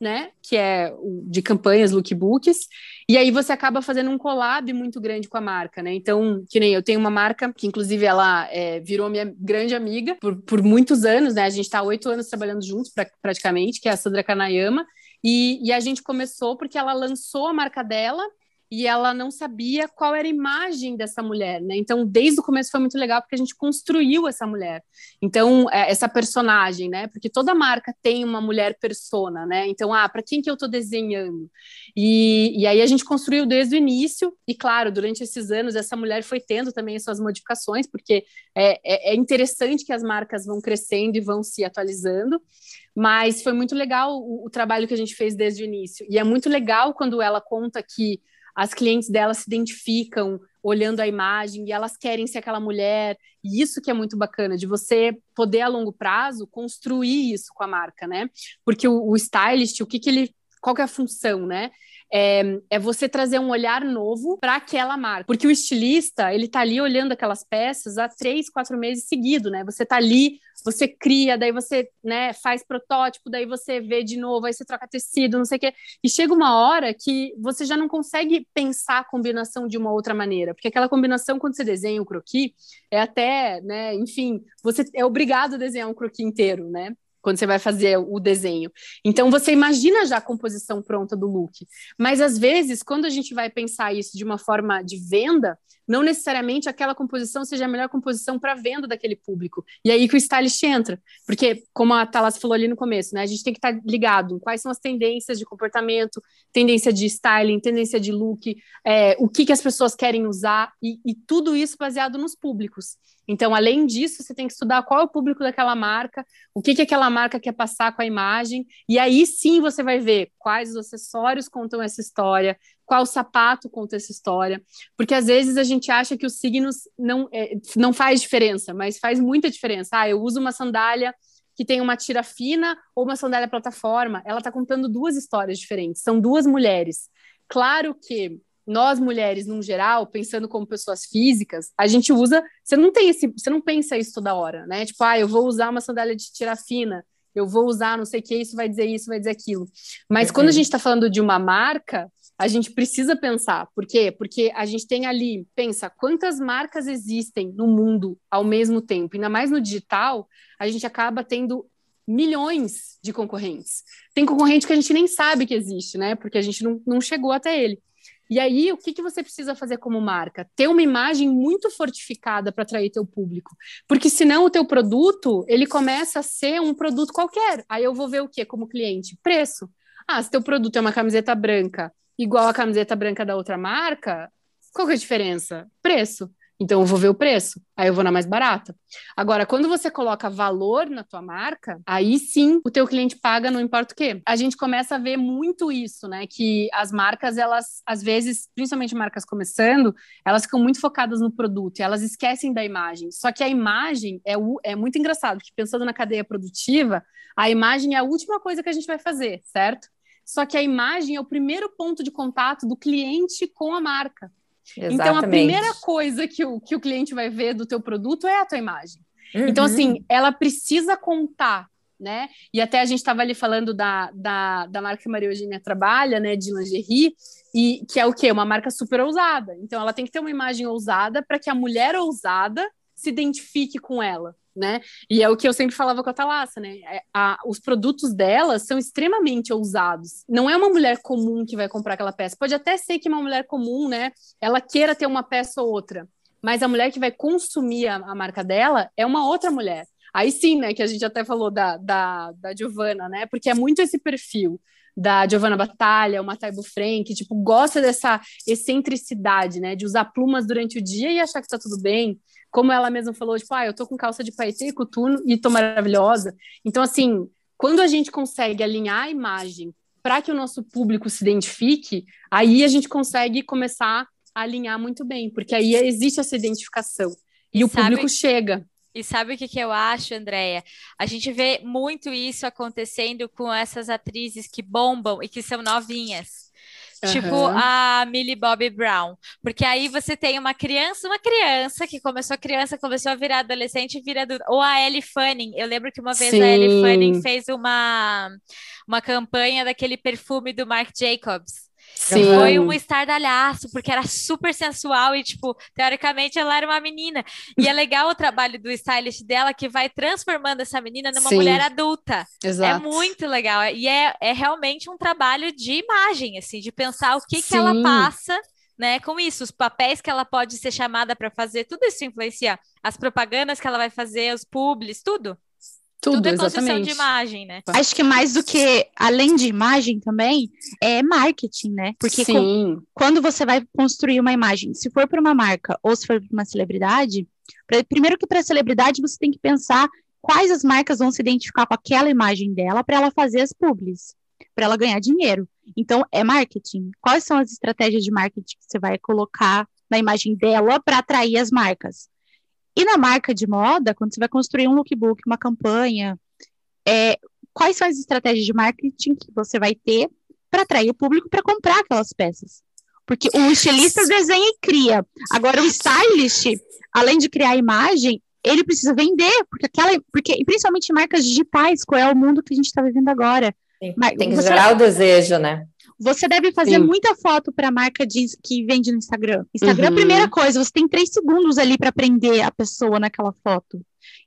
né? Que é de campanhas, lookbooks, e aí você acaba fazendo um collab muito grande com a marca, né? Então, que nem eu tenho uma marca que, inclusive, ela é, virou minha grande amiga por, por muitos anos, né? A gente está oito anos trabalhando juntos pra, praticamente, que é a Sandra Kanayama, e, e a gente começou porque ela lançou a marca dela e ela não sabia qual era a imagem dessa mulher, né? Então, desde o começo foi muito legal porque a gente construiu essa mulher. Então, é, essa personagem, né? Porque toda marca tem uma mulher persona, né? Então, ah, para quem que eu estou desenhando? E, e aí a gente construiu desde o início, e claro, durante esses anos essa mulher foi tendo também as suas modificações, porque é, é, é interessante que as marcas vão crescendo e vão se atualizando. Mas foi muito legal o, o trabalho que a gente fez desde o início. E é muito legal quando ela conta que as clientes dela se identificam olhando a imagem e elas querem ser aquela mulher. E isso que é muito bacana, de você poder a longo prazo construir isso com a marca, né? Porque o, o stylist, o que, que ele. Qual que é a função, né? É, é você trazer um olhar novo para aquela marca. Porque o estilista, ele tá ali olhando aquelas peças há três, quatro meses seguido, né? Você tá ali, você cria, daí você né, faz protótipo, daí você vê de novo, aí você troca tecido, não sei o quê. E chega uma hora que você já não consegue pensar a combinação de uma outra maneira, porque aquela combinação, quando você desenha um croquis, é até, né, enfim, você é obrigado a desenhar um croquis inteiro, né? Quando você vai fazer o desenho. Então você imagina já a composição pronta do look. Mas às vezes, quando a gente vai pensar isso de uma forma de venda, não necessariamente aquela composição seja a melhor composição para venda daquele público. E aí que o stylist entra, porque como a Thalas falou ali no começo, né, a gente tem que estar tá ligado quais são as tendências de comportamento, tendência de styling, tendência de look, é, o que, que as pessoas querem usar e, e tudo isso baseado nos públicos. Então, além disso, você tem que estudar qual é o público daquela marca, o que, que aquela marca quer passar com a imagem, e aí sim você vai ver quais os acessórios contam essa história, qual sapato conta essa história, porque às vezes a gente acha que os signos não, é, não faz diferença, mas faz muita diferença. Ah, eu uso uma sandália que tem uma tira fina ou uma sandália plataforma, ela está contando duas histórias diferentes, são duas mulheres. Claro que nós mulheres, no geral, pensando como pessoas físicas, a gente usa, você não tem esse, você não pensa isso toda hora, né? Tipo, ah, eu vou usar uma sandália de tira fina, eu vou usar não sei o que, isso vai dizer isso, vai dizer aquilo. Mas quando a gente está falando de uma marca, a gente precisa pensar. Por quê? Porque a gente tem ali, pensa, quantas marcas existem no mundo ao mesmo tempo? Ainda mais no digital, a gente acaba tendo milhões de concorrentes. Tem concorrente que a gente nem sabe que existe, né? Porque a gente não, não chegou até ele. E aí, o que, que você precisa fazer como marca? Ter uma imagem muito fortificada para atrair teu público. Porque senão o teu produto, ele começa a ser um produto qualquer. Aí eu vou ver o quê como cliente? Preço. Ah, se teu produto é uma camiseta branca igual a camiseta branca da outra marca, qual que é a diferença? Preço. Então eu vou ver o preço, aí eu vou na mais barata. Agora, quando você coloca valor na tua marca, aí sim o teu cliente paga, não importa o quê. A gente começa a ver muito isso, né? Que as marcas, elas, às vezes, principalmente marcas começando, elas ficam muito focadas no produto, elas esquecem da imagem. Só que a imagem é, o, é muito engraçado, porque pensando na cadeia produtiva, a imagem é a última coisa que a gente vai fazer, certo? Só que a imagem é o primeiro ponto de contato do cliente com a marca. Exatamente. Então, a primeira coisa que o, que o cliente vai ver do teu produto é a tua imagem. Uhum. Então, assim, ela precisa contar, né? E até a gente estava ali falando da, da, da marca que Maria Eugênia trabalha, né, de lingerie, e que é o quê? Uma marca super ousada. Então, ela tem que ter uma imagem ousada para que a mulher ousada se identifique com ela né? E é o que eu sempre falava com a Thalassa, né? É, a, os produtos dela são extremamente ousados. Não é uma mulher comum que vai comprar aquela peça. Pode até ser que uma mulher comum, né? Ela queira ter uma peça ou outra. Mas a mulher que vai consumir a, a marca dela é uma outra mulher. Aí sim, né? Que a gente até falou da, da, da Giovanna, né? Porque é muito esse perfil da Giovanna Batalha, uma Taibo Frank, tipo, gosta dessa excentricidade, né? De usar plumas durante o dia e achar que tá tudo bem como ela mesma falou, tipo, ah, eu tô com calça de paetê e coturno e tô maravilhosa. Então, assim, quando a gente consegue alinhar a imagem para que o nosso público se identifique, aí a gente consegue começar a alinhar muito bem, porque aí existe essa identificação e, e o sabe... público chega. E sabe o que, que eu acho, Andréia? A gente vê muito isso acontecendo com essas atrizes que bombam e que são novinhas. Uhum. Tipo a Millie Bobby Brown. Porque aí você tem uma criança, uma criança que começou criança, começou a virar adolescente, vira adulta. Ou a Ellie Fanning. Eu lembro que uma vez Sim. a Ellie Fanning fez uma, uma campanha daquele perfume do Marc Jacobs. Sim. Foi um estardalhaço, porque era super sensual e, tipo, teoricamente ela era uma menina. E é legal o trabalho do stylist dela, que vai transformando essa menina numa Sim. mulher adulta. É Exato. É muito legal. E é, é realmente um trabalho de imagem, assim, de pensar o que, que ela passa né, com isso, os papéis que ela pode ser chamada para fazer, tudo isso influencia. As propagandas que ela vai fazer, os publis, tudo. Tudo, Tudo é construção de imagem, né? Acho que mais do que, além de imagem também, é marketing, né? Porque com, quando você vai construir uma imagem, se for para uma marca ou se for para uma celebridade, pra, primeiro que para celebridade você tem que pensar quais as marcas vão se identificar com aquela imagem dela para ela fazer as publis, para ela ganhar dinheiro. Então, é marketing. Quais são as estratégias de marketing que você vai colocar na imagem dela para atrair as marcas? E na marca de moda, quando você vai construir um lookbook, uma campanha, é, quais são as estratégias de marketing que você vai ter para atrair o público para comprar aquelas peças? Porque o estilista desenha e cria. Agora, o stylist, além de criar a imagem, ele precisa vender, porque aquela, porque principalmente marcas digitais, qual é o mundo que a gente está vivendo agora. Tem, tem que gerar o desejo, né? Você deve fazer Sim. muita foto para a marca de, que vende no Instagram. Instagram, uhum. primeira coisa, você tem três segundos ali para prender a pessoa naquela foto.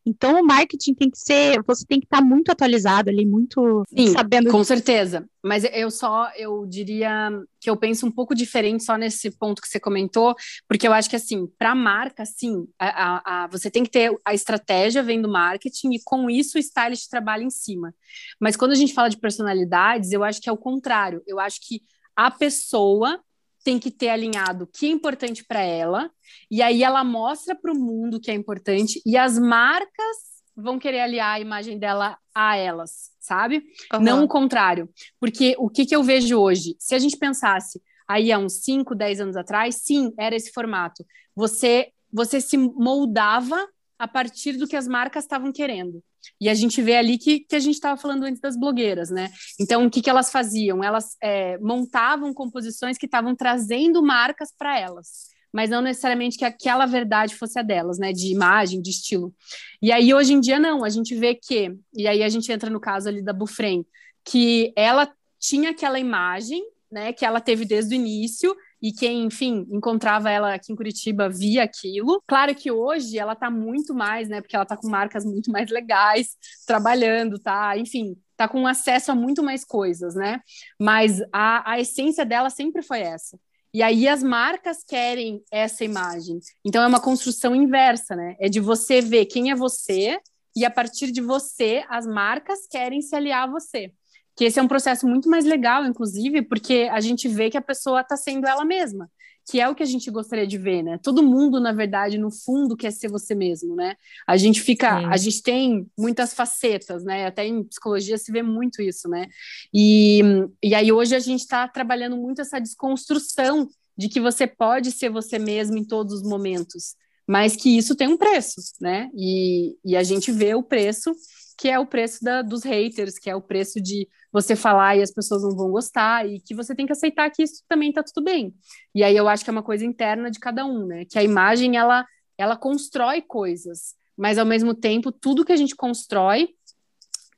Então, o marketing tem que ser, você tem que estar tá muito atualizado ali, muito Sim, sabendo. Com certeza. Mas eu só, eu diria que eu penso um pouco diferente só nesse ponto que você comentou, porque eu acho que, assim, para a marca, sim, a, a, você tem que ter a estratégia vendo marketing e com isso o stylist trabalha em cima. Mas quando a gente fala de personalidades, eu acho que é o contrário. Eu acho que a pessoa tem que ter alinhado o que é importante para ela, e aí ela mostra para o mundo o que é importante, e as marcas vão querer aliar a imagem dela a elas, sabe? Uhum. Não o contrário. Porque o que, que eu vejo hoje? Se a gente pensasse aí há uns 5, 10 anos atrás, sim, era esse formato. Você, você se moldava a partir do que as marcas estavam querendo. E a gente vê ali que, que a gente estava falando antes das blogueiras, né? Então, o que, que elas faziam? Elas é, montavam composições que estavam trazendo marcas para elas, mas não necessariamente que aquela verdade fosse a delas, né? De imagem, de estilo. E aí, hoje em dia, não. A gente vê que, e aí a gente entra no caso ali da Bufrem, que ela tinha aquela imagem, né? Que ela teve desde o início, e quem, enfim, encontrava ela aqui em Curitiba via aquilo. Claro que hoje ela tá muito mais, né? Porque ela tá com marcas muito mais legais, trabalhando, tá? Enfim, tá com acesso a muito mais coisas, né? Mas a, a essência dela sempre foi essa. E aí as marcas querem essa imagem. Então é uma construção inversa, né? É de você ver quem é você e a partir de você as marcas querem se aliar a você que esse é um processo muito mais legal, inclusive, porque a gente vê que a pessoa está sendo ela mesma, que é o que a gente gostaria de ver, né? Todo mundo, na verdade, no fundo, quer ser você mesmo, né? A gente fica, Sim. a gente tem muitas facetas, né? Até em psicologia se vê muito isso, né? E, e aí hoje a gente está trabalhando muito essa desconstrução de que você pode ser você mesmo em todos os momentos, mas que isso tem um preço, né? E, e a gente vê o preço que é o preço da, dos haters, que é o preço de você falar e as pessoas não vão gostar, e que você tem que aceitar que isso também tá tudo bem. E aí eu acho que é uma coisa interna de cada um, né? Que a imagem, ela, ela constrói coisas, mas ao mesmo tempo, tudo que a gente constrói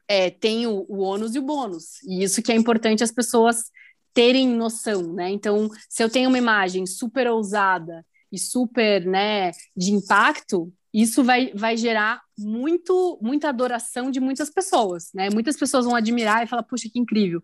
é, tem o, o ônus e o bônus. E isso que é importante as pessoas terem noção, né? Então, se eu tenho uma imagem super ousada e super, né, de impacto, isso vai, vai gerar muito, muita adoração de muitas pessoas, né? Muitas pessoas vão admirar e falar, puxa, que incrível.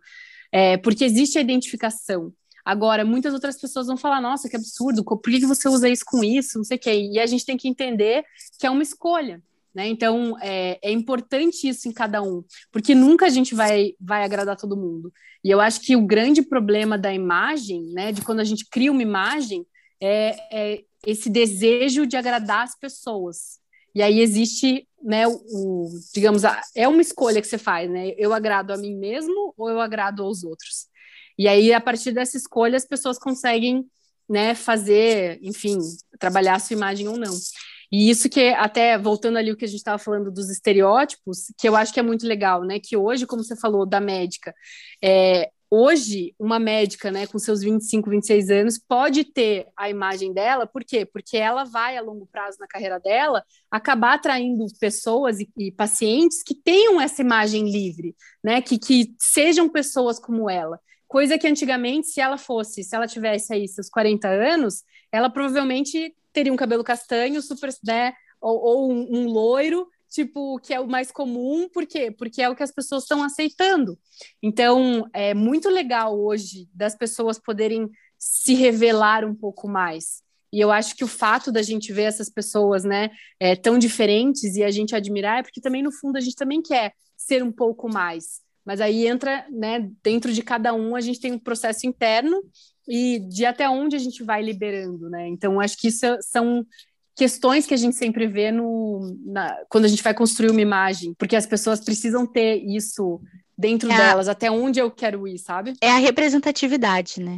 É, porque existe a identificação. Agora, muitas outras pessoas vão falar, nossa, que absurdo, por que você usa isso com isso? Não sei o quê. E a gente tem que entender que é uma escolha. Né? Então, é, é, importante isso em cada um, porque nunca a gente vai, vai agradar todo mundo. E eu acho que o grande problema da imagem, né, de quando a gente cria uma imagem, é, é esse desejo de agradar as pessoas. E aí existe, né, o, o, digamos, é uma escolha que você faz, né? Eu agrado a mim mesmo ou eu agrado aos outros? E aí, a partir dessa escolha, as pessoas conseguem, né, fazer, enfim, trabalhar a sua imagem ou não. E isso que até voltando ali o que a gente estava falando dos estereótipos, que eu acho que é muito legal, né? Que hoje, como você falou da médica, é, hoje uma médica, né, com seus 25, 26 anos, pode ter a imagem dela, por quê? Porque ela vai a longo prazo na carreira dela acabar atraindo pessoas e, e pacientes que tenham essa imagem livre, né, que, que sejam pessoas como ela. Coisa que antigamente, se ela fosse, se ela tivesse aí seus 40 anos, ela provavelmente teria um cabelo castanho, super, né, ou, ou um, um loiro, tipo, que é o mais comum, por quê? Porque é o que as pessoas estão aceitando. Então, é muito legal hoje das pessoas poderem se revelar um pouco mais. E eu acho que o fato da gente ver essas pessoas, né, é, tão diferentes e a gente admirar é porque também no fundo a gente também quer ser um pouco mais. Mas aí entra, né, dentro de cada um a gente tem um processo interno e de até onde a gente vai liberando, né? Então acho que isso são questões que a gente sempre vê no, na, quando a gente vai construir uma imagem, porque as pessoas precisam ter isso dentro é delas, a, até onde eu quero ir, sabe? É a representatividade, né?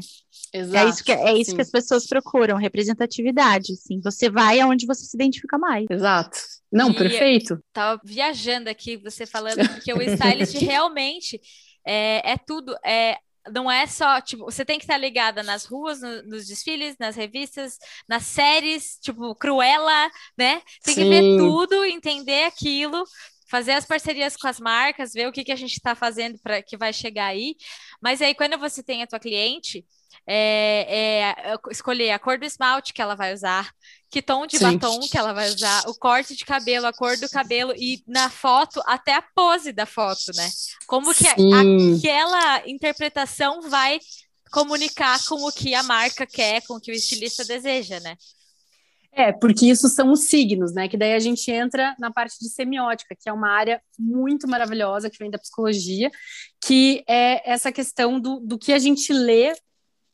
Exato. É isso que, é isso que as pessoas procuram, representatividade, sim. Você vai aonde você se identifica mais. Exato. Não, e perfeito. Tava viajando aqui, você falando, porque o stylist *laughs* realmente é, é tudo. É, não é só, tipo, você tem que estar ligada nas ruas, no, nos desfiles, nas revistas, nas séries, tipo, Cruella, né? Tem Sim. que ver tudo, entender aquilo, fazer as parcerias com as marcas, ver o que, que a gente está fazendo para que vai chegar aí. Mas aí, quando você tem a tua cliente, é, é, escolher a cor do esmalte que ela vai usar, que tom de Sim. batom que ela vai usar, o corte de cabelo, a cor do cabelo e na foto até a pose da foto, né? Como que Sim. aquela interpretação vai comunicar com o que a marca quer, com o que o estilista deseja, né? É, porque isso são os signos, né? Que daí a gente entra na parte de semiótica, que é uma área muito maravilhosa que vem da psicologia, que é essa questão do, do que a gente lê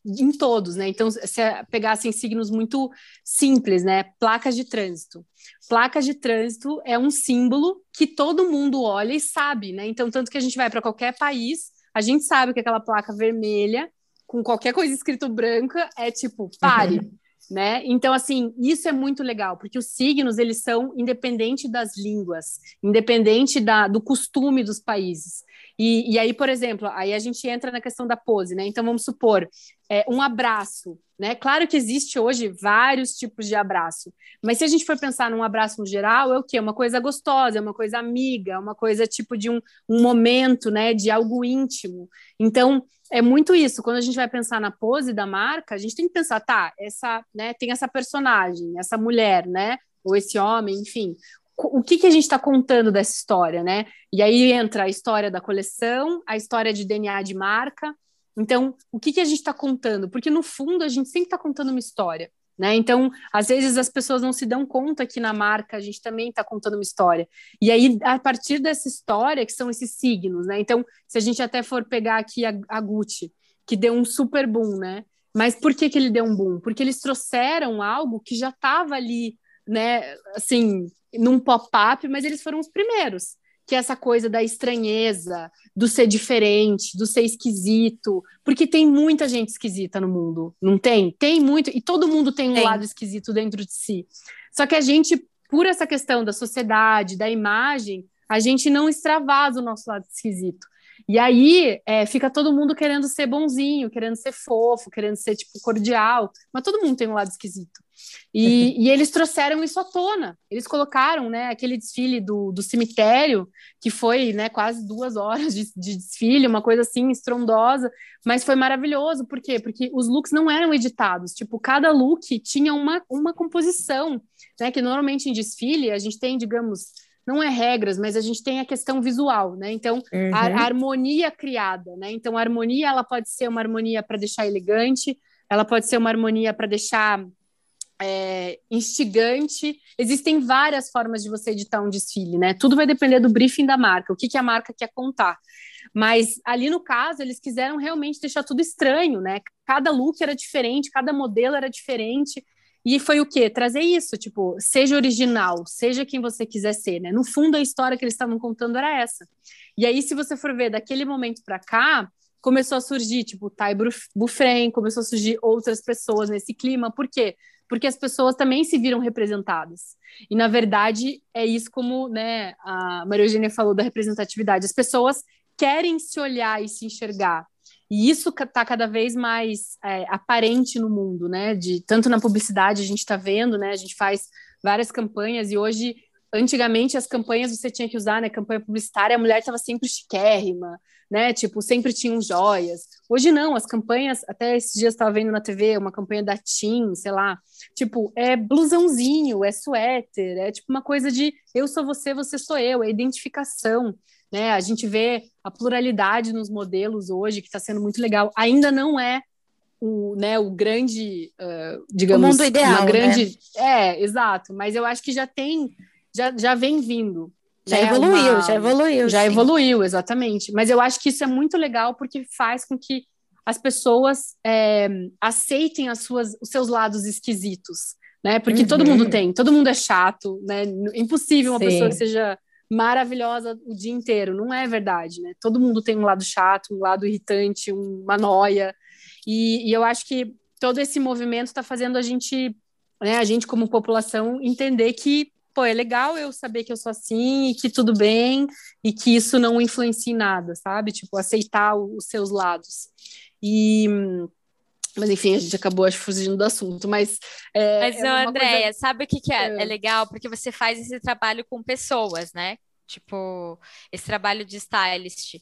em todos, né? Então, se pegassem signos muito simples, né? Placas de trânsito. Placas de trânsito é um símbolo que todo mundo olha e sabe, né? Então, tanto que a gente vai para qualquer país, a gente sabe que aquela placa vermelha, com qualquer coisa escrito branca, é tipo, pare. né? Então, assim, isso é muito legal, porque os signos, eles são independente das línguas, independente da, do costume dos países. E, e aí, por exemplo, aí a gente entra na questão da pose, né? Então, vamos supor, é, um abraço, né? Claro que existe hoje vários tipos de abraço, mas se a gente for pensar num abraço no geral, é o quê? Uma coisa gostosa, é uma coisa amiga, é uma coisa tipo de um, um momento, né? De algo íntimo. Então, é muito isso. Quando a gente vai pensar na pose da marca, a gente tem que pensar, tá, essa, né, tem essa personagem, essa mulher, né, ou esse homem, enfim, o que, que a gente está contando dessa história, né? E aí entra a história da coleção, a história de DNA de marca. Então, o que, que a gente está contando? Porque no fundo a gente sempre está contando uma história. Né? Então, às vezes as pessoas não se dão conta que na marca a gente também está contando uma história. E aí, a partir dessa história, que são esses signos, né? Então, se a gente até for pegar aqui a, a Gucci, que deu um super boom, né? Mas por que, que ele deu um boom? Porque eles trouxeram algo que já estava ali, né? Assim, num pop-up, mas eles foram os primeiros. Que é essa coisa da estranheza, do ser diferente, do ser esquisito, porque tem muita gente esquisita no mundo, não tem? Tem muito, e todo mundo tem um tem. lado esquisito dentro de si. Só que a gente, por essa questão da sociedade, da imagem, a gente não extravasa o nosso lado esquisito. E aí é, fica todo mundo querendo ser bonzinho, querendo ser fofo, querendo ser tipo cordial, mas todo mundo tem um lado esquisito. E, *laughs* e, eles trouxeram isso à tona. Eles colocaram, né, aquele desfile do, do cemitério, que foi, né, quase duas horas de, de, desfile, uma coisa assim estrondosa, mas foi maravilhoso. Por quê? Porque os looks não eram editados. Tipo, cada look tinha uma, uma composição, né, que normalmente em desfile a gente tem, digamos, não é regras, mas a gente tem a questão visual, né? Então, uhum. a, a, harmonia criada, né? Então, a harmonia, ela pode ser uma harmonia para deixar elegante, ela pode ser uma harmonia para deixar é, instigante. Existem várias formas de você editar um desfile, né? Tudo vai depender do briefing da marca, o que, que a marca quer contar. Mas ali no caso, eles quiseram realmente deixar tudo estranho, né? Cada look era diferente, cada modelo era diferente. E foi o quê? Trazer isso, tipo, seja original, seja quem você quiser ser, né? No fundo, a história que eles estavam contando era essa. E aí, se você for ver daquele momento para cá, começou a surgir, tipo, Thay Bufren, começou a surgir outras pessoas nesse clima. Por quê? Porque as pessoas também se viram representadas. E, na verdade, é isso como né, a Maria Eugênia falou da representatividade. As pessoas querem se olhar e se enxergar. E isso está cada vez mais é, aparente no mundo, né? De, tanto na publicidade, a gente está vendo, né? A gente faz várias campanhas e hoje antigamente as campanhas você tinha que usar, né? Campanha publicitária, a mulher estava sempre chiquérrima, né? Tipo, sempre tinham joias. Hoje não, as campanhas, até esses dias estava vendo na TV uma campanha da TIM, sei lá, tipo, é blusãozinho, é suéter, é tipo uma coisa de eu sou você, você sou eu, é identificação. Né? A gente vê a pluralidade nos modelos hoje, que está sendo muito legal. Ainda não é o, né, o grande, uh, digamos, o mundo ideal, uma grande, né? é, exato. Mas eu acho que já tem, já, já vem vindo. Já né, evoluiu, uma... já evoluiu. Já sim. evoluiu, exatamente. Mas eu acho que isso é muito legal porque faz com que as pessoas é, aceitem as suas, os seus lados esquisitos, né? Porque uhum. todo mundo tem, todo mundo é chato, né? Impossível uma Sim. pessoa que seja maravilhosa o dia inteiro. Não é verdade, né? Todo mundo tem um lado chato, um lado irritante, uma noia. E, e eu acho que todo esse movimento está fazendo a gente, né, a gente como população, entender que pô, é legal eu saber que eu sou assim e que tudo bem e que isso não influencia em nada, sabe? Tipo, aceitar os seus lados. E mas enfim, a gente acabou, acho, fugindo do assunto. Mas, é, mas é Andréia, coisa... sabe o que, que é? é? é? legal? Porque você faz esse trabalho com pessoas, né? Tipo, esse trabalho de stylist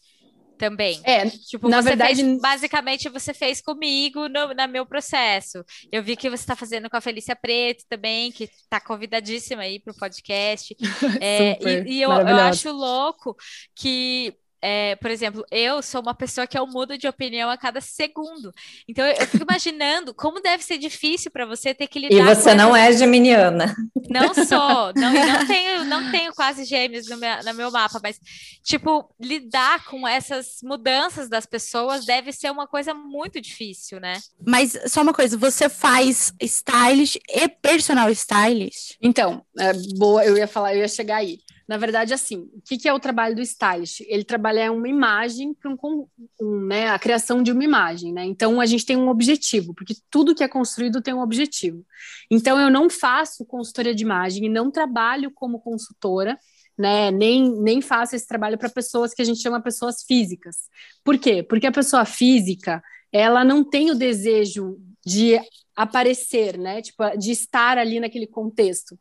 também. É, tipo, na verdade, fez, basicamente você fez comigo no, no meu processo. Eu vi que você está fazendo com a Felícia Preto também, que está convidadíssima aí para o podcast. *laughs* é, e, e eu, eu acho louco que é, por exemplo, eu sou uma pessoa que eu mudo de opinião a cada segundo. Então eu, eu fico imaginando como deve ser difícil para você ter que lidar. E você não é geminiana. Não sou, não, não *laughs* tenho, não tenho quase gêmeos no meu, no meu mapa, mas tipo lidar com essas mudanças das pessoas deve ser uma coisa muito difícil, né? Mas só uma coisa, você faz stylist e personal stylist? Então, é, boa, eu ia falar, eu ia chegar aí. Na verdade, assim, o que, que é o trabalho do stylist? Ele trabalha uma imagem para um, um, né, a criação de uma imagem, né? Então a gente tem um objetivo, porque tudo que é construído tem um objetivo. Então eu não faço consultoria de imagem e não trabalho como consultora, né? Nem, nem faço esse trabalho para pessoas que a gente chama pessoas físicas. Por quê? Porque a pessoa física ela não tem o desejo de aparecer, né? Tipo, de estar ali naquele contexto.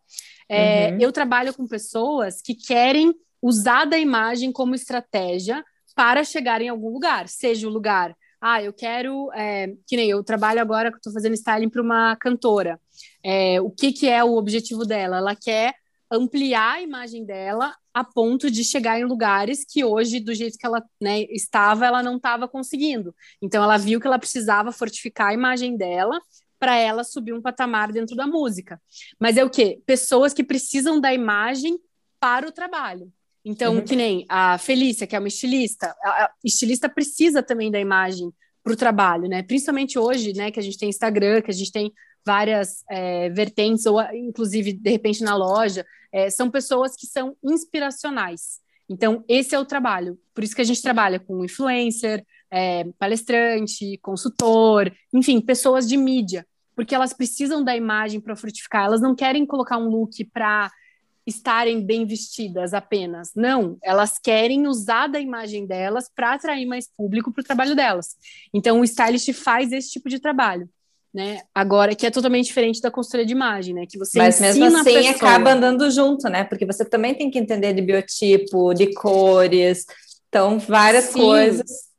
É, uhum. Eu trabalho com pessoas que querem usar da imagem como estratégia para chegar em algum lugar, seja o lugar. Ah, eu quero. É, que nem eu trabalho agora que estou fazendo styling para uma cantora. É, o que, que é o objetivo dela? Ela quer ampliar a imagem dela a ponto de chegar em lugares que hoje, do jeito que ela né, estava, ela não estava conseguindo. Então, ela viu que ela precisava fortificar a imagem dela para ela subir um patamar dentro da música. Mas é o quê? Pessoas que precisam da imagem para o trabalho. Então, uhum. que nem a Felícia, que é uma estilista, a estilista precisa também da imagem para o trabalho, né? Principalmente hoje, né, que a gente tem Instagram, que a gente tem várias é, vertentes, ou inclusive, de repente, na loja, é, são pessoas que são inspiracionais. Então, esse é o trabalho. Por isso que a gente trabalha com influencer, é, palestrante, consultor, enfim, pessoas de mídia porque elas precisam da imagem para frutificar. Elas não querem colocar um look para estarem bem vestidas apenas. Não, elas querem usar da imagem delas para atrair mais público para o trabalho delas. Então, o stylist faz esse tipo de trabalho. Né? Agora, que é totalmente diferente da consultoria de imagem, né? Que você Mas mesmo assim acaba andando junto, né? Porque você também tem que entender de biotipo, de cores, então várias Sim. coisas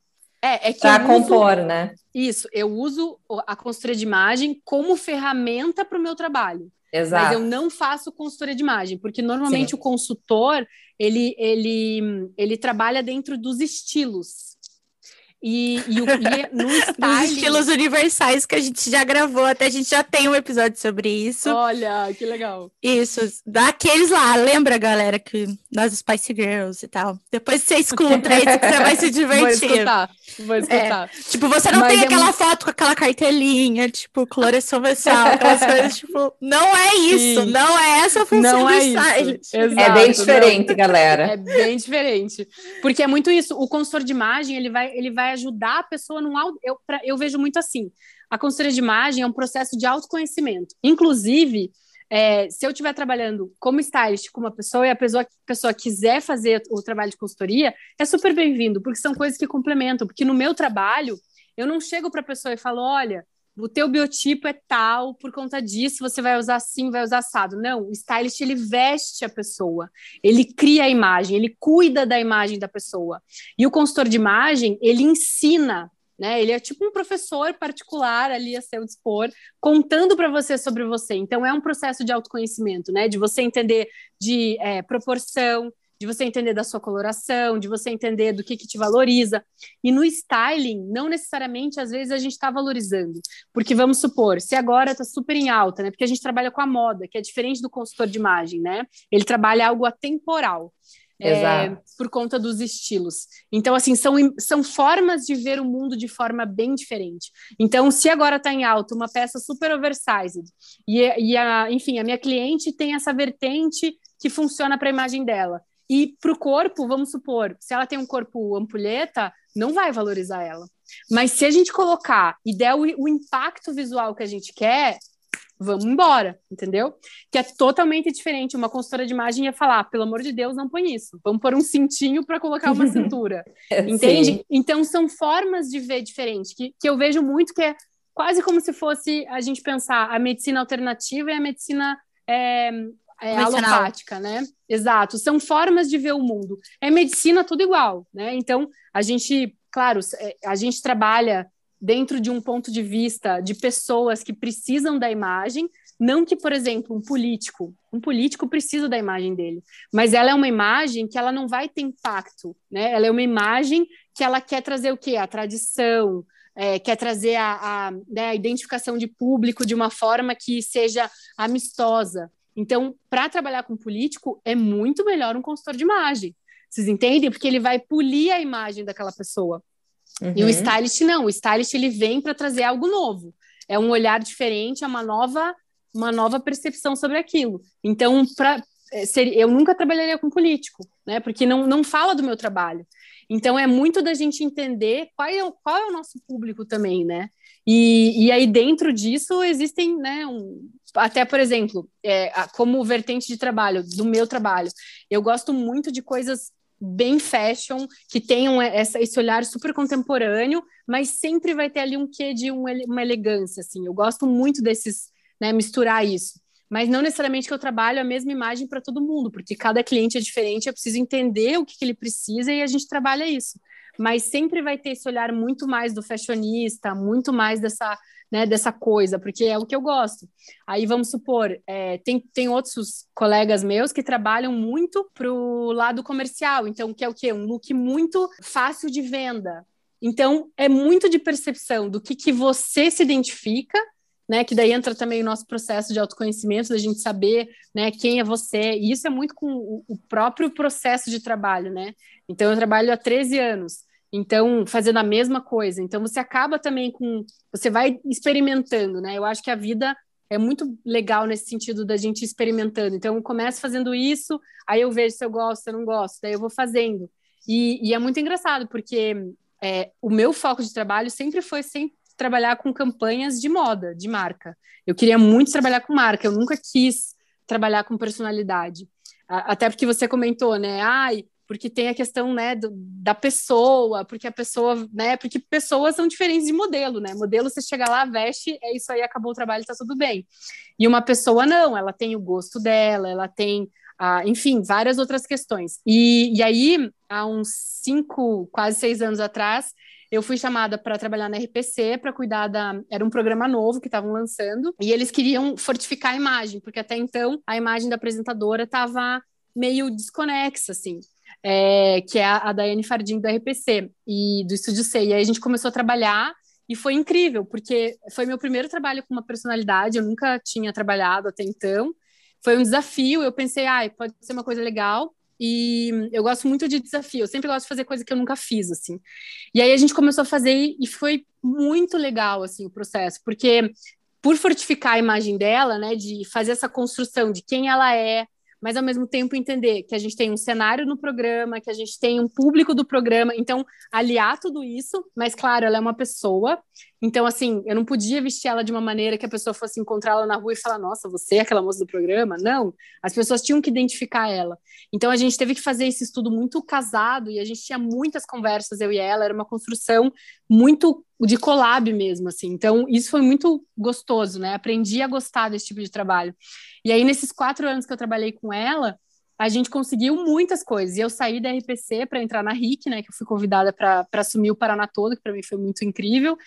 é, é que para compor, né? Isso, eu uso a consultoria de imagem como ferramenta para o meu trabalho. Exato. Mas eu não faço consultoria de imagem, porque normalmente Sim. o consultor ele, ele, ele trabalha dentro dos estilos. E, e, o, e *laughs* no styling... Os estilos universais que a gente já gravou, até a gente já tem um episódio sobre isso. Olha, que legal. Isso, daqueles lá, lembra, galera, que nós Spice Girls e tal. Depois você escuta aí, você vai se *laughs* divertir. Vou escutar. É, tipo, você não Mas tem é aquela muito... foto com aquela cartelinha, tipo, coloração visual, aquelas *laughs* coisas, tipo, não é isso, Sim. não é essa a função não do é style. Exato, é bem diferente, não. galera. É bem diferente. Porque é muito isso, o consultor de imagem, ele vai, ele vai ajudar a pessoa num... Eu, pra, eu vejo muito assim, a consultoria de imagem é um processo de autoconhecimento. Inclusive, é, se eu estiver trabalhando como stylist com uma pessoa e a pessoa, a pessoa quiser fazer o trabalho de consultoria, é super bem-vindo, porque são coisas que complementam. Porque no meu trabalho, eu não chego para a pessoa e falo: olha, o teu biotipo é tal, por conta disso você vai usar assim, vai usar assado. Não, o stylist ele veste a pessoa, ele cria a imagem, ele cuida da imagem da pessoa. E o consultor de imagem, ele ensina né? Ele é tipo um professor particular ali a seu dispor, contando para você sobre você. Então, é um processo de autoconhecimento, né? De você entender de é, proporção, de você entender da sua coloração, de você entender do que, que te valoriza. E no styling, não necessariamente, às vezes, a gente está valorizando. Porque vamos supor, se agora está super em alta, né? Porque a gente trabalha com a moda, que é diferente do consultor de imagem, né? Ele trabalha algo atemporal é, por conta dos estilos. Então, assim, são, são formas de ver o mundo de forma bem diferente. Então, se agora está em alta uma peça super oversized, e, e a, enfim, a minha cliente tem essa vertente que funciona para a imagem dela. E para o corpo, vamos supor, se ela tem um corpo ampulheta, não vai valorizar ela. Mas se a gente colocar e der o, o impacto visual que a gente quer, vamos embora, entendeu? Que é totalmente diferente. Uma consultora de imagem ia falar, pelo amor de Deus, não põe isso. Vamos pôr um cintinho para colocar uma *laughs* cintura. entende? Sim. Então são formas de ver diferente, que, que eu vejo muito que é quase como se fosse a gente pensar a medicina alternativa e a medicina é, é, alopática, né? Exato. São formas de ver o mundo. É medicina tudo igual, né? Então, a gente, claro, é, a gente trabalha dentro de um ponto de vista de pessoas que precisam da imagem, não que, por exemplo, um político, um político precisa da imagem dele, mas ela é uma imagem que ela não vai ter impacto, né? Ela é uma imagem que ela quer trazer o quê? A tradição, é, quer trazer a, a, né, a identificação de público de uma forma que seja amistosa. Então, para trabalhar com político, é muito melhor um consultor de imagem. Vocês entendem? Porque ele vai polir a imagem daquela pessoa. Uhum. E o uhum. stylist não, o stylist ele vem para trazer algo novo. É um olhar diferente, é uma nova, uma nova percepção sobre aquilo. Então, para é, eu nunca trabalharia com político, né? Porque não, não fala do meu trabalho. Então é muito da gente entender qual é, qual é o nosso público também, né? E, e aí dentro disso existem, né? Um, até por exemplo, é, como vertente de trabalho do meu trabalho, eu gosto muito de coisas bem fashion, que tenham essa, esse olhar super contemporâneo, mas sempre vai ter ali um quê de um, uma elegância, assim. Eu gosto muito desses, né, misturar isso. Mas não necessariamente que eu trabalho a mesma imagem para todo mundo, porque cada cliente é diferente, eu preciso entender o que, que ele precisa e a gente trabalha isso. Mas sempre vai ter esse olhar muito mais do fashionista, muito mais dessa né, dessa coisa, porque é o que eu gosto. Aí vamos supor, é, tem, tem outros colegas meus que trabalham muito pro lado comercial, então que é o quê? Um look muito fácil de venda. Então é muito de percepção do que, que você se identifica né, que daí entra também o nosso processo de autoconhecimento, da gente saber, né, quem é você, e isso é muito com o, próprio processo de trabalho, né, então eu trabalho há 13 anos, então, fazendo a mesma coisa. Então, você acaba também com. Você vai experimentando, né? Eu acho que a vida é muito legal nesse sentido da gente experimentando. Então, eu começo fazendo isso, aí eu vejo se eu gosto, se eu não gosto, daí eu vou fazendo. E, e é muito engraçado, porque é, o meu foco de trabalho sempre foi sempre trabalhar com campanhas de moda, de marca. Eu queria muito trabalhar com marca, eu nunca quis trabalhar com personalidade. Até porque você comentou, né? Ai, porque tem a questão né, do, da pessoa, porque a pessoa, né, porque pessoas são diferentes de modelo, né? Modelo, você chega lá, veste, é isso aí, acabou o trabalho, tá tudo bem. E uma pessoa não, ela tem o gosto dela, ela tem, ah, enfim, várias outras questões. E, e aí, há uns cinco, quase seis anos atrás, eu fui chamada para trabalhar na RPC para cuidar da. Era um programa novo que estavam lançando e eles queriam fortificar a imagem, porque até então a imagem da apresentadora estava meio desconexa, assim é, que é a, a Daiane Fardim do RPC e do Estúdio C. E aí a gente começou a trabalhar e foi incrível, porque foi meu primeiro trabalho com uma personalidade, eu nunca tinha trabalhado até então. Foi um desafio, eu pensei, ah, pode ser uma coisa legal. e eu gosto muito de desafio. Eu sempre gosto de fazer coisa que eu nunca fiz, assim. E aí a gente começou a fazer e foi muito legal, assim, o processo, porque por fortificar a imagem dela, né, de fazer essa construção de quem ela é, mas ao mesmo tempo entender que a gente tem um cenário no programa, que a gente tem um público do programa, então aliar tudo isso, mas claro, ela é uma pessoa, então assim, eu não podia vestir ela de uma maneira que a pessoa fosse encontrá-la na rua e falar, nossa, você é aquela moça do programa? Não, as pessoas tinham que identificar ela. Então a gente teve que fazer esse estudo muito casado e a gente tinha muitas conversas, eu e ela, era uma construção muito de collab mesmo, assim. Então, isso foi muito gostoso, né? Aprendi a gostar desse tipo de trabalho. E aí, nesses quatro anos que eu trabalhei com ela, a gente conseguiu muitas coisas. E eu saí da RPC para entrar na RIC, né? Que eu fui convidada para assumir o Paraná todo, que para mim foi muito incrível.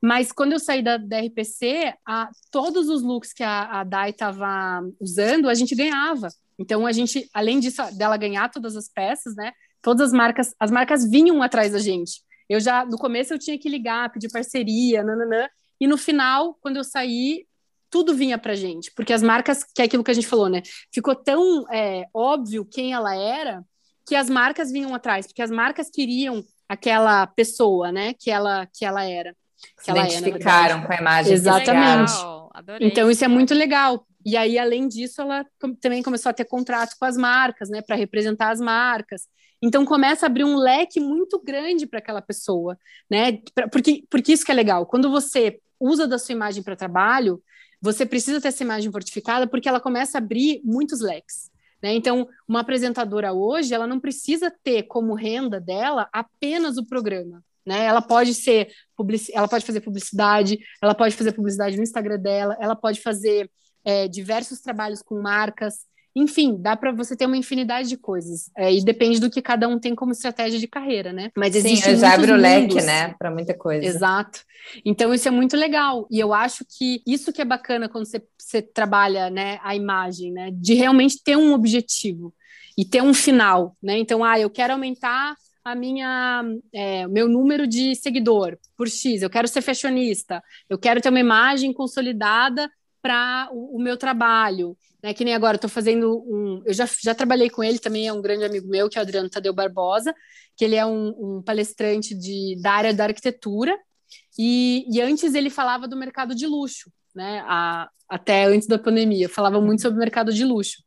Mas quando eu saí da, da RPC, a, todos os looks que a, a Dai estava usando, a gente ganhava. Então, a gente, além disso, dela ganhar todas as peças, né? Todas as marcas, as marcas vinham atrás da gente. Eu já, no começo, eu tinha que ligar, pedir parceria, nananã. E no final, quando eu saí, tudo vinha pra gente. Porque as marcas, que é aquilo que a gente falou, né? Ficou tão é, óbvio quem ela era, que as marcas vinham atrás. Porque as marcas queriam aquela pessoa, né? Que ela, que ela era. Que Se ela identificaram é, com a imagem. Exatamente. Então, isso é muito legal. E aí, além disso, ela também começou a ter contrato com as marcas, né, para representar as marcas. Então começa a abrir um leque muito grande para aquela pessoa, né? Porque, porque isso que é legal. Quando você usa da sua imagem para trabalho, você precisa ter essa imagem fortificada porque ela começa a abrir muitos leques. Né? Então, uma apresentadora hoje, ela não precisa ter como renda dela apenas o programa. Né? Ela pode ser public... ela pode fazer publicidade, ela pode fazer publicidade no Instagram dela, ela pode fazer é, diversos trabalhos com marcas. Enfim, dá para você ter uma infinidade de coisas. É, e depende do que cada um tem como estratégia de carreira, né? Mas existe Sim, já abre o leque, né? Para muita coisa. Exato. Então, isso é muito legal. E eu acho que isso que é bacana quando você, você trabalha né, a imagem, né? De realmente ter um objetivo e ter um final, né? Então, ah, eu quero aumentar a minha é, meu número de seguidor por X, eu quero ser fashionista, eu quero ter uma imagem consolidada para o, o, meu trabalho. Né? Que nem agora, estou fazendo um. Eu já, já trabalhei com ele, também é um grande amigo meu, que é o Adriano Tadeu Barbosa, que ele é um, um palestrante de, da área da arquitetura, e, e, antes ele falava do mercado de luxo, né? A, até antes da pandemia, falava muito sobre o mercado de luxo.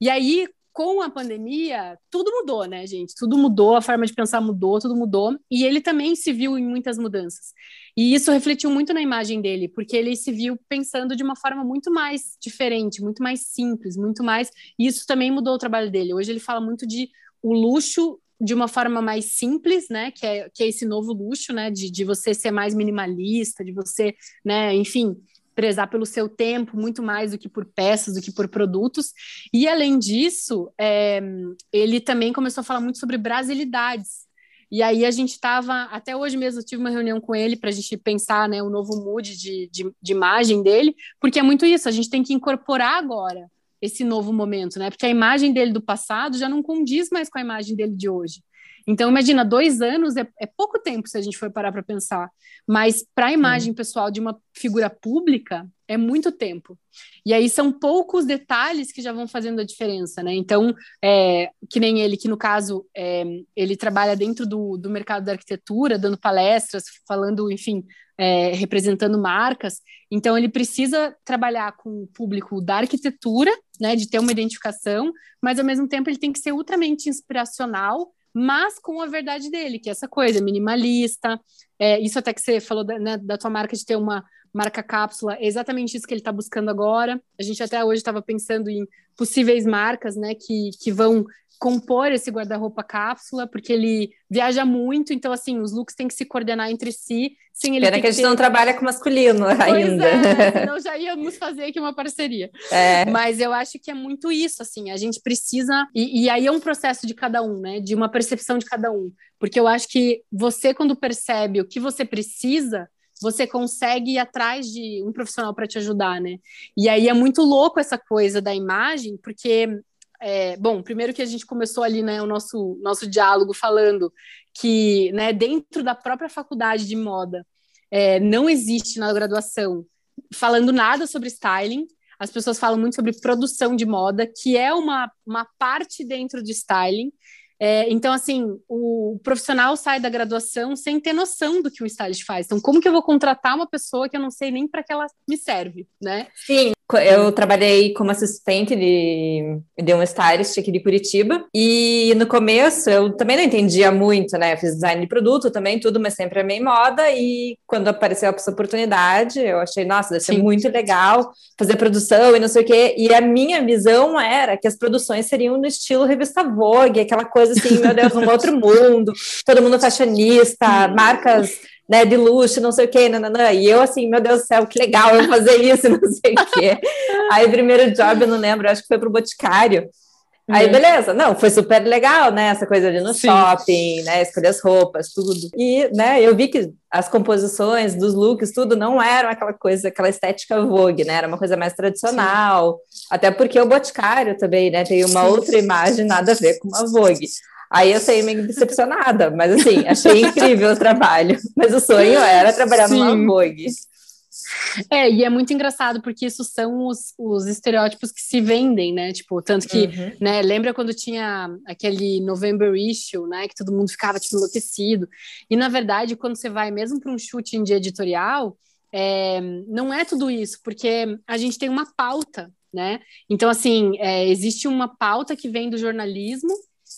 E aí, com a pandemia, tudo mudou, né, gente? Tudo mudou, a forma de pensar mudou, tudo mudou. E ele também se viu em muitas mudanças. E isso refletiu muito na imagem dele, porque ele se viu pensando de uma forma muito mais diferente, muito mais simples, muito mais. E isso também mudou o trabalho dele. Hoje ele fala muito de o luxo de uma forma mais simples, né? Que é, que é esse novo luxo, né? De, de você ser mais minimalista, de você, né? Enfim, prezar pelo seu tempo muito mais do que por peças, do que por produtos. E além disso, é, ele também começou a falar muito sobre brasilidades. E aí a gente estava, até hoje mesmo, eu tive uma reunião com ele para a gente pensar né, o novo mood de, de, de imagem dele, porque é muito isso, a gente tem que incorporar agora esse novo momento, né? Porque a imagem dele do passado já não condiz mais com a imagem dele de hoje. Então, imagina, dois anos é, é pouco tempo se a gente for parar para pensar, mas para a imagem pessoal de uma figura pública é muito tempo. E aí são poucos detalhes que já vão fazendo a diferença, né? Então, é, que nem ele, que no caso, é, ele trabalha dentro do, do mercado da arquitetura, dando palestras, falando, enfim, é, representando marcas. Então, ele precisa trabalhar com o público da arquitetura, né, de ter uma identificação, mas ao mesmo tempo ele tem que ser ultramente inspiracional mas com a verdade dele, que é essa coisa minimalista. É, isso até que você falou da, né, da tua marca de ter uma marca cápsula, é exatamente isso que ele está buscando agora. A gente até hoje estava pensando em possíveis marcas, né, que, que vão compor esse guarda-roupa cápsula, porque ele viaja muito, então assim, os looks têm que se coordenar entre si, sem ele Pena que a gente ter... não trabalha com masculino pois ainda. É, *laughs* senão já íamos fazer aqui uma parceria. É. Mas eu acho que é muito isso, assim, a gente precisa, e, e aí é um processo de cada um, né, de uma percepção de cada um, porque eu acho que você quando percebe o que você precisa, você consegue ir atrás de um profissional para te ajudar, né? E aí é muito louco essa coisa da imagem, porque é, bom, primeiro que a gente começou ali, né, o nosso, nosso diálogo falando que, né, dentro da própria faculdade de moda, é, não existe na graduação falando nada sobre styling. as pessoas falam muito sobre produção de moda, que é uma, uma parte dentro do styling. É, então, assim, o profissional sai da graduação sem ter noção do que o stylist faz. Então, como que eu vou contratar uma pessoa que eu não sei nem para que ela me serve, né? Sim, eu trabalhei como assistente de, de um stylist aqui de Curitiba e no começo eu também não entendia muito, né? Eu fiz design de produto também, tudo, mas sempre amei moda e quando apareceu essa oportunidade eu achei, nossa, deve ser Sim. muito legal fazer produção e não sei o quê. E a minha visão era que as produções seriam no estilo revista Vogue, aquela coisa assim, meu Deus, um outro mundo, todo mundo fashionista, marcas né, de luxo, não sei o quê, nananã. E eu, assim, meu Deus do céu, que legal eu fazer isso, *laughs* não sei o quê. Aí, primeiro job, eu não lembro, acho que foi pro Boticário. Aí, uhum. beleza, não, foi super legal, né? Essa coisa de no Sim. shopping, né? Escolher as roupas, tudo. E, né, eu vi que as composições dos looks, tudo, não eram aquela coisa, aquela estética Vogue, né? Era uma coisa mais tradicional. Sim. Até porque o Boticário também, né? Tem uma Sim. outra imagem, nada a ver com uma Vogue. Aí eu saí meio decepcionada, mas assim, achei *laughs* incrível o trabalho. Mas o sonho era trabalhar Sim. numa Vogue. É, e é muito engraçado porque isso são os, os estereótipos que se vendem, né? Tipo, tanto que, uhum. né, lembra quando tinha aquele November issue, né, que todo mundo ficava tipo enlouquecido. E na verdade, quando você vai mesmo para um shooting de editorial, é, não é tudo isso, porque a gente tem uma pauta, né? Então, assim, é, existe uma pauta que vem do jornalismo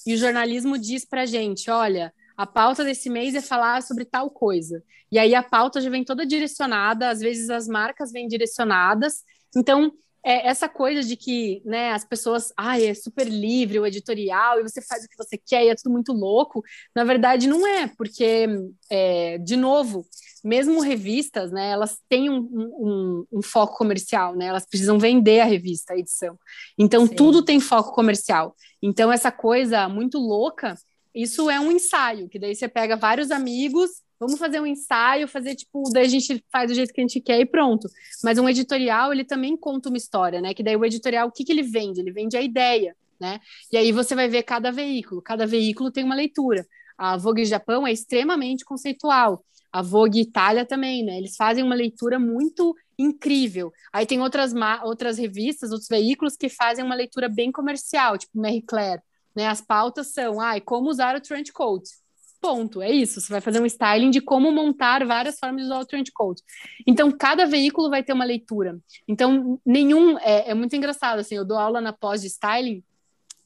e o jornalismo diz para gente, olha, a pauta desse mês é falar sobre tal coisa. E aí a pauta já vem toda direcionada, às vezes as marcas vêm direcionadas. Então, é essa coisa de que né, as pessoas, ah, é super livre o editorial e você faz o que você quer e é tudo muito louco. Na verdade, não é, porque, é, de novo, mesmo revistas, né, elas têm um, um, um, foco comercial, né, elas precisam vender a revista, a edição. Então, Sim. tudo tem foco comercial. Então, essa coisa muito louca, isso é um ensaio, que daí você pega vários amigos Vamos fazer um ensaio, fazer tipo, daí a gente faz do jeito que a gente quer e pronto. Mas um editorial, ele também conta uma história, né? Que daí o editorial, o que, que ele vende? Ele vende a ideia, né? E aí você vai ver cada veículo. Cada veículo tem uma leitura. A Vogue Japão é extremamente conceitual. A Vogue Itália também, né? Eles fazem uma leitura muito incrível. Aí tem outras, outras revistas, outros veículos que fazem uma leitura bem comercial, tipo Marie Claire. Né? As pautas são, ah, como usar o trench coat Ponto, é isso. Você vai fazer um styling de como montar várias formas de usar o trench coat. Então, cada veículo vai ter uma leitura. Então, nenhum. É, é muito engraçado, assim, eu dou aula na pós de styling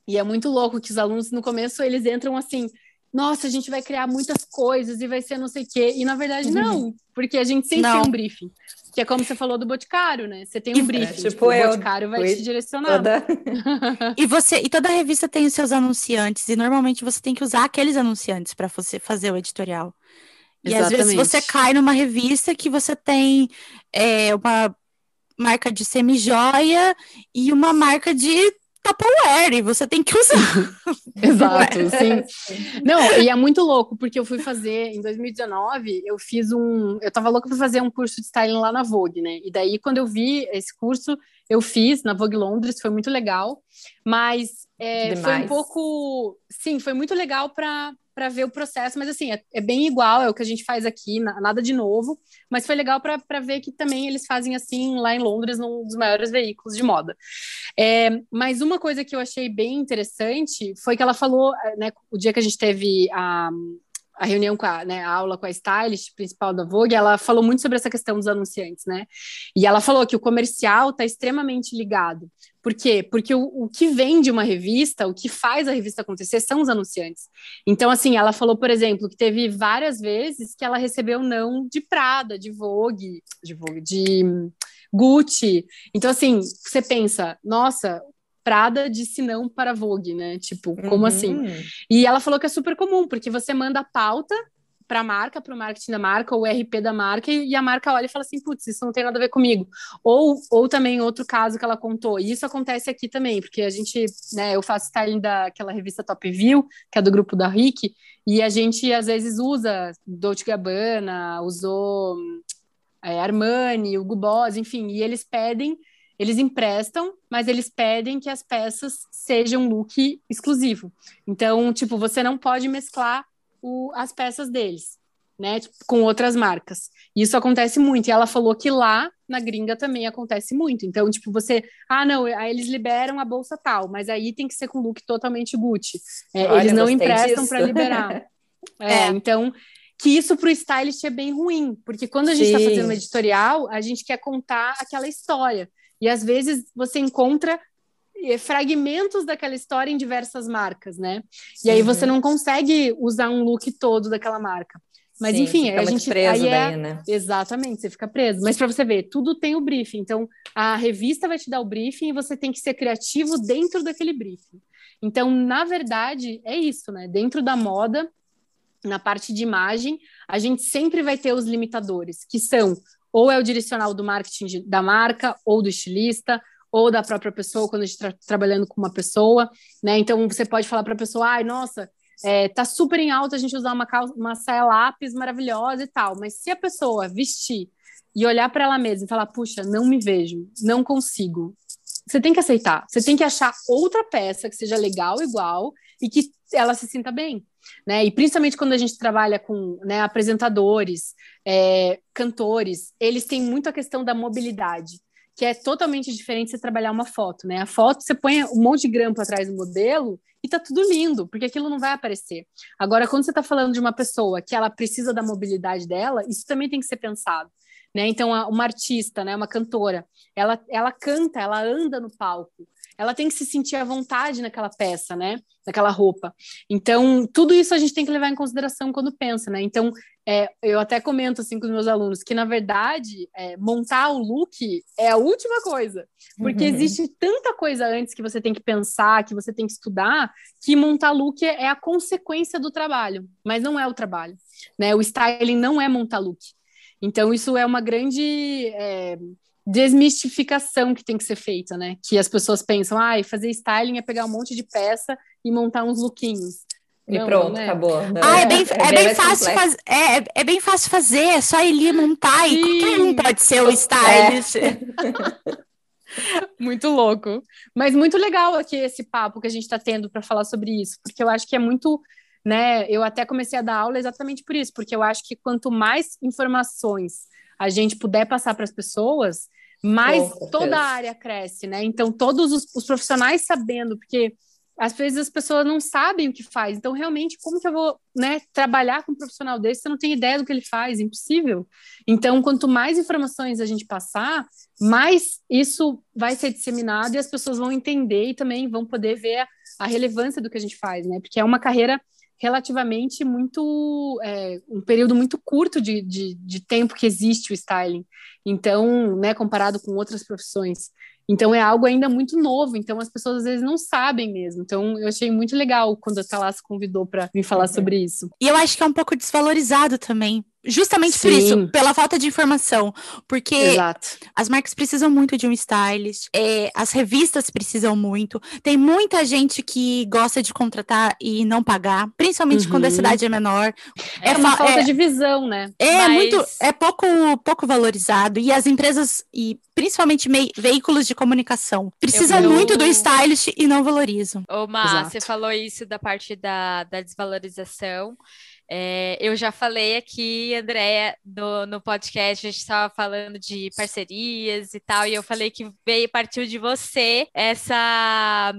e é muito louco que os alunos, no começo, eles entram assim. Nossa, a gente vai criar muitas coisas e vai ser não sei o quê. E na verdade, uhum. não, porque a gente sempre não. tem um briefing. Que é como você falou do Boticário, né? Você tem um briefing. É, tipo, tipo, o Boticário vai te direcionar. Toda... *laughs* e você e toda revista tem os seus anunciantes, e normalmente você tem que usar aqueles anunciantes para você fazer o editorial. E Exatamente. às vezes você cai numa revista que você tem é, uma marca de semi-joia e uma marca de Tupperware, e você tem que usar. *laughs* Exato, *laughs* sim. Não, e é muito louco, porque eu fui fazer, em 2019, eu fiz um. Eu tava louca para fazer um curso de styling lá na Vogue, né? E daí, quando eu vi esse curso, eu fiz na Vogue Londres, foi muito legal, mas é, foi um pouco. Sim, foi muito legal para para ver o processo, mas assim, é, é, bem igual, é o que a gente faz aqui, nada de novo, mas foi legal para ver que também eles fazem assim lá em Londres, num dos maiores veículos de moda. É, mas uma coisa que eu achei bem interessante foi que ela falou, né, o dia que a gente teve a, a reunião com a, né, a aula com a stylist principal da Vogue, ela falou muito sobre essa questão dos anunciantes, né? E ela falou que o comercial está extremamente ligado. Por quê? Porque o, o que vende uma revista, o que faz a revista acontecer são os anunciantes. Então, assim, ela falou, por exemplo, que teve várias vezes que ela recebeu não de Prada, de Vogue, de Vogue, de Gucci. Então, assim, você pensa, nossa, Prada disse não para Vogue, né? Tipo, como assim? uhum. assim? E ela falou que é super comum, porque você manda a pauta para a marca, para o marketing da marca, o RP da marca, e a marca olha e fala assim, putz, isso não tem nada a ver comigo. Ou, ou também outro caso que ela contou, e isso acontece aqui também, porque a gente, né, eu faço styling daquela revista Top View, que é do grupo da Rick, e a gente às vezes usa Dolce Gabbana, usou é, Armani, Hugo Boss, enfim, e eles pedem eles emprestam, mas eles pedem que as peças sejam look exclusivo. Então, tipo, você não pode mesclar o, as peças deles. né, tipo, com outras marcas. Isso acontece muito. E ela falou que lá na gringa também acontece muito. Então, tipo, você, ah, não, aí eles liberam a bolsa tal, mas aí tem que ser com look totalmente Gucci. É, Olha, eles não emprestam para liberar. *laughs* é, é, então, que isso para o stylist é bem ruim, porque quando a gente está fazendo um editorial, a gente quer contar aquela história. E às vezes você encontra fragmentos daquela história em diversas marcas, né? E aí você não consegue usar um look todo daquela marca. Mas Sim, enfim, a gente preso aí é... daí, né? Exatamente, você fica preso. Mas para você ver, tudo tem o briefing. Então, a revista vai te dar o briefing e você tem que ser criativo dentro daquele briefing. Então, na verdade, é isso, né? Dentro da moda, na parte de imagem, a gente sempre vai ter os limitadores, que são ou é o direcional do marketing da marca, ou do estilista, ou da própria pessoa, quando a gente está trabalhando com uma pessoa, né? Então, você pode falar para a pessoa, ai, nossa, é, tá super em alta a gente usar uma, calça, uma saia lápis maravilhosa e tal, mas se a pessoa vestir e olhar para ela mesma e falar, puxa, não me vejo, não consigo, você tem que aceitar, você tem que achar outra peça que seja legal igual e que ela se sinta bem. Né? E principalmente quando a gente trabalha com né, apresentadores, é, cantores, eles têm muito a questão da mobilidade que é totalmente diferente você trabalhar uma foto, né? A foto você põe um monte de grampo atrás do modelo e tá tudo lindo, porque aquilo não vai aparecer. Agora, quando você está falando de uma pessoa que ela precisa da mobilidade dela, isso também tem que ser pensado. Né? Então, uma artista, né, uma cantora, ela, ela canta, ela anda no palco, ela tem que se sentir à vontade naquela peça, né? Naquela roupa. Então, tudo isso a gente tem que levar em consideração quando pensa, né? Então, é, eu até comento assim com os meus alunos que, na verdade, é, montar o look é a última coisa. Porque uhum. existe tanta coisa antes que você tem que pensar, que você tem que estudar, que montar look é a consequência do trabalho, mas não é o trabalho. Né? O styling não é montar look. Então, isso é uma grande. É, desmistificação que tem que ser feita, né? Que as pessoas pensam, ah, fazer styling é pegar um monte de peça e montar uns lookinhos. E não, pronto, né? acabou. Não, ah, é bem, é, é bem fácil faz, é, é bem fácil fazer, é só ele montar Sim. e qualquer um pode ser o stylist. É. *laughs* muito louco. Mas muito legal aqui esse papo que a gente está tendo para falar sobre isso, porque eu acho que é muito, né? Eu até comecei a dar aula exatamente por isso, porque eu acho que quanto mais informações a gente puder passar para as pessoas, mais toda a área cresce, né? Então, todos os, os, profissionais sabendo, porque às vezes as pessoas não sabem o que faz. Então, realmente, como que eu vou né, trabalhar com um profissional desse? Você não tem ideia do que ele faz, impossível. Então, quanto mais informações a gente passar, mais isso vai ser disseminado e as pessoas vão entender e também vão poder ver a, a relevância do que a gente faz, né? Porque é uma carreira relativamente muito é, um período muito curto de, de, de, tempo que existe o styling. Então né comparado com outras profissões. Então é algo ainda muito novo. Então as pessoas às vezes não sabem mesmo. Então eu achei muito legal quando a Thalassa convidou para me falar uhum. sobre isso. E eu acho que é um pouco desvalorizado também Justamente Sim. por isso, pela falta de informação. Porque Exato. as marcas precisam muito de um stylist, é, as revistas precisam muito. Tem muita gente que gosta de contratar e não pagar, principalmente uhum. quando a uhum. cidade é menor. É, é uma falta é, de visão, né? É Mas... muito, é pouco, pouco valorizado. E as empresas, e principalmente veículos de comunicação, precisam eu... muito do stylist e não valorizam. Ô, Má, você falou isso da parte da, da desvalorização. É, eu já falei aqui, Andréia, no, no podcast, a gente estava falando de parcerias e tal, e eu falei que veio, partiu de você essa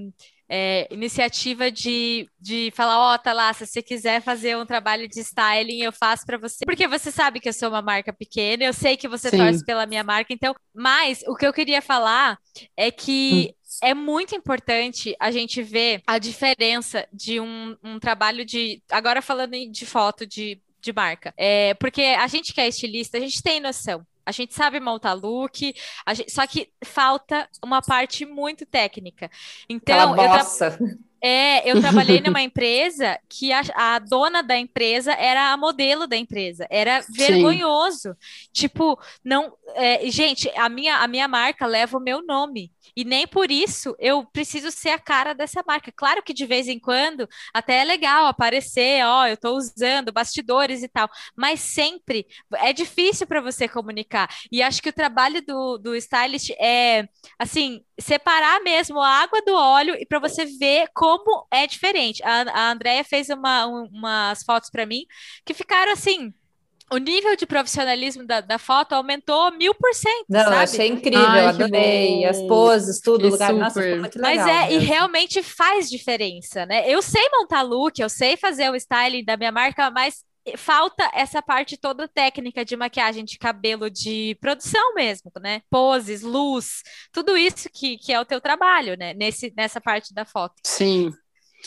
é, iniciativa de, de falar, ó, oh, tá lá, se você quiser fazer um trabalho de styling, eu faço para você. Porque você sabe que eu sou uma marca pequena, eu sei que você Sim. torce pela minha marca, então, mas o que eu queria falar é que hum é muito importante a gente ver a diferença de um, um trabalho de. Agora falando de foto de, de marca. É, porque a gente que é estilista, a gente tem noção. A gente sabe montar look, gente, só que falta uma parte muito técnica. Então. É, eu trabalhei *laughs* numa empresa que a, a, dona da empresa era a modelo da empresa. Era vergonhoso. Sim. Tipo, não. É, gente, a minha, a minha marca leva o meu nome. E nem por isso eu preciso ser a cara dessa marca. Claro que de vez em quando até é legal aparecer, ó, eu estou usando bastidores e tal, mas sempre é difícil para você comunicar. E acho que o trabalho do, do stylist é, assim, separar mesmo a água do óleo e para você ver como é diferente. A, a Andrea fez uma, um, umas fotos para mim que ficaram assim o nível de profissionalismo da, da foto aumentou mil por cento. Não, sabe? achei incrível, Ai, adorei. As poses, tudo, o lugar. Super. Nossa, ficou muito legal. Mas é, mesmo. e realmente faz diferença, né? Eu sei montar look, eu sei fazer o styling da minha marca, mas falta essa parte toda técnica de maquiagem, de cabelo, de produção mesmo, né? Poses, luz, tudo isso que, que é o teu trabalho, né? Nesse, nessa parte da foto. Sim.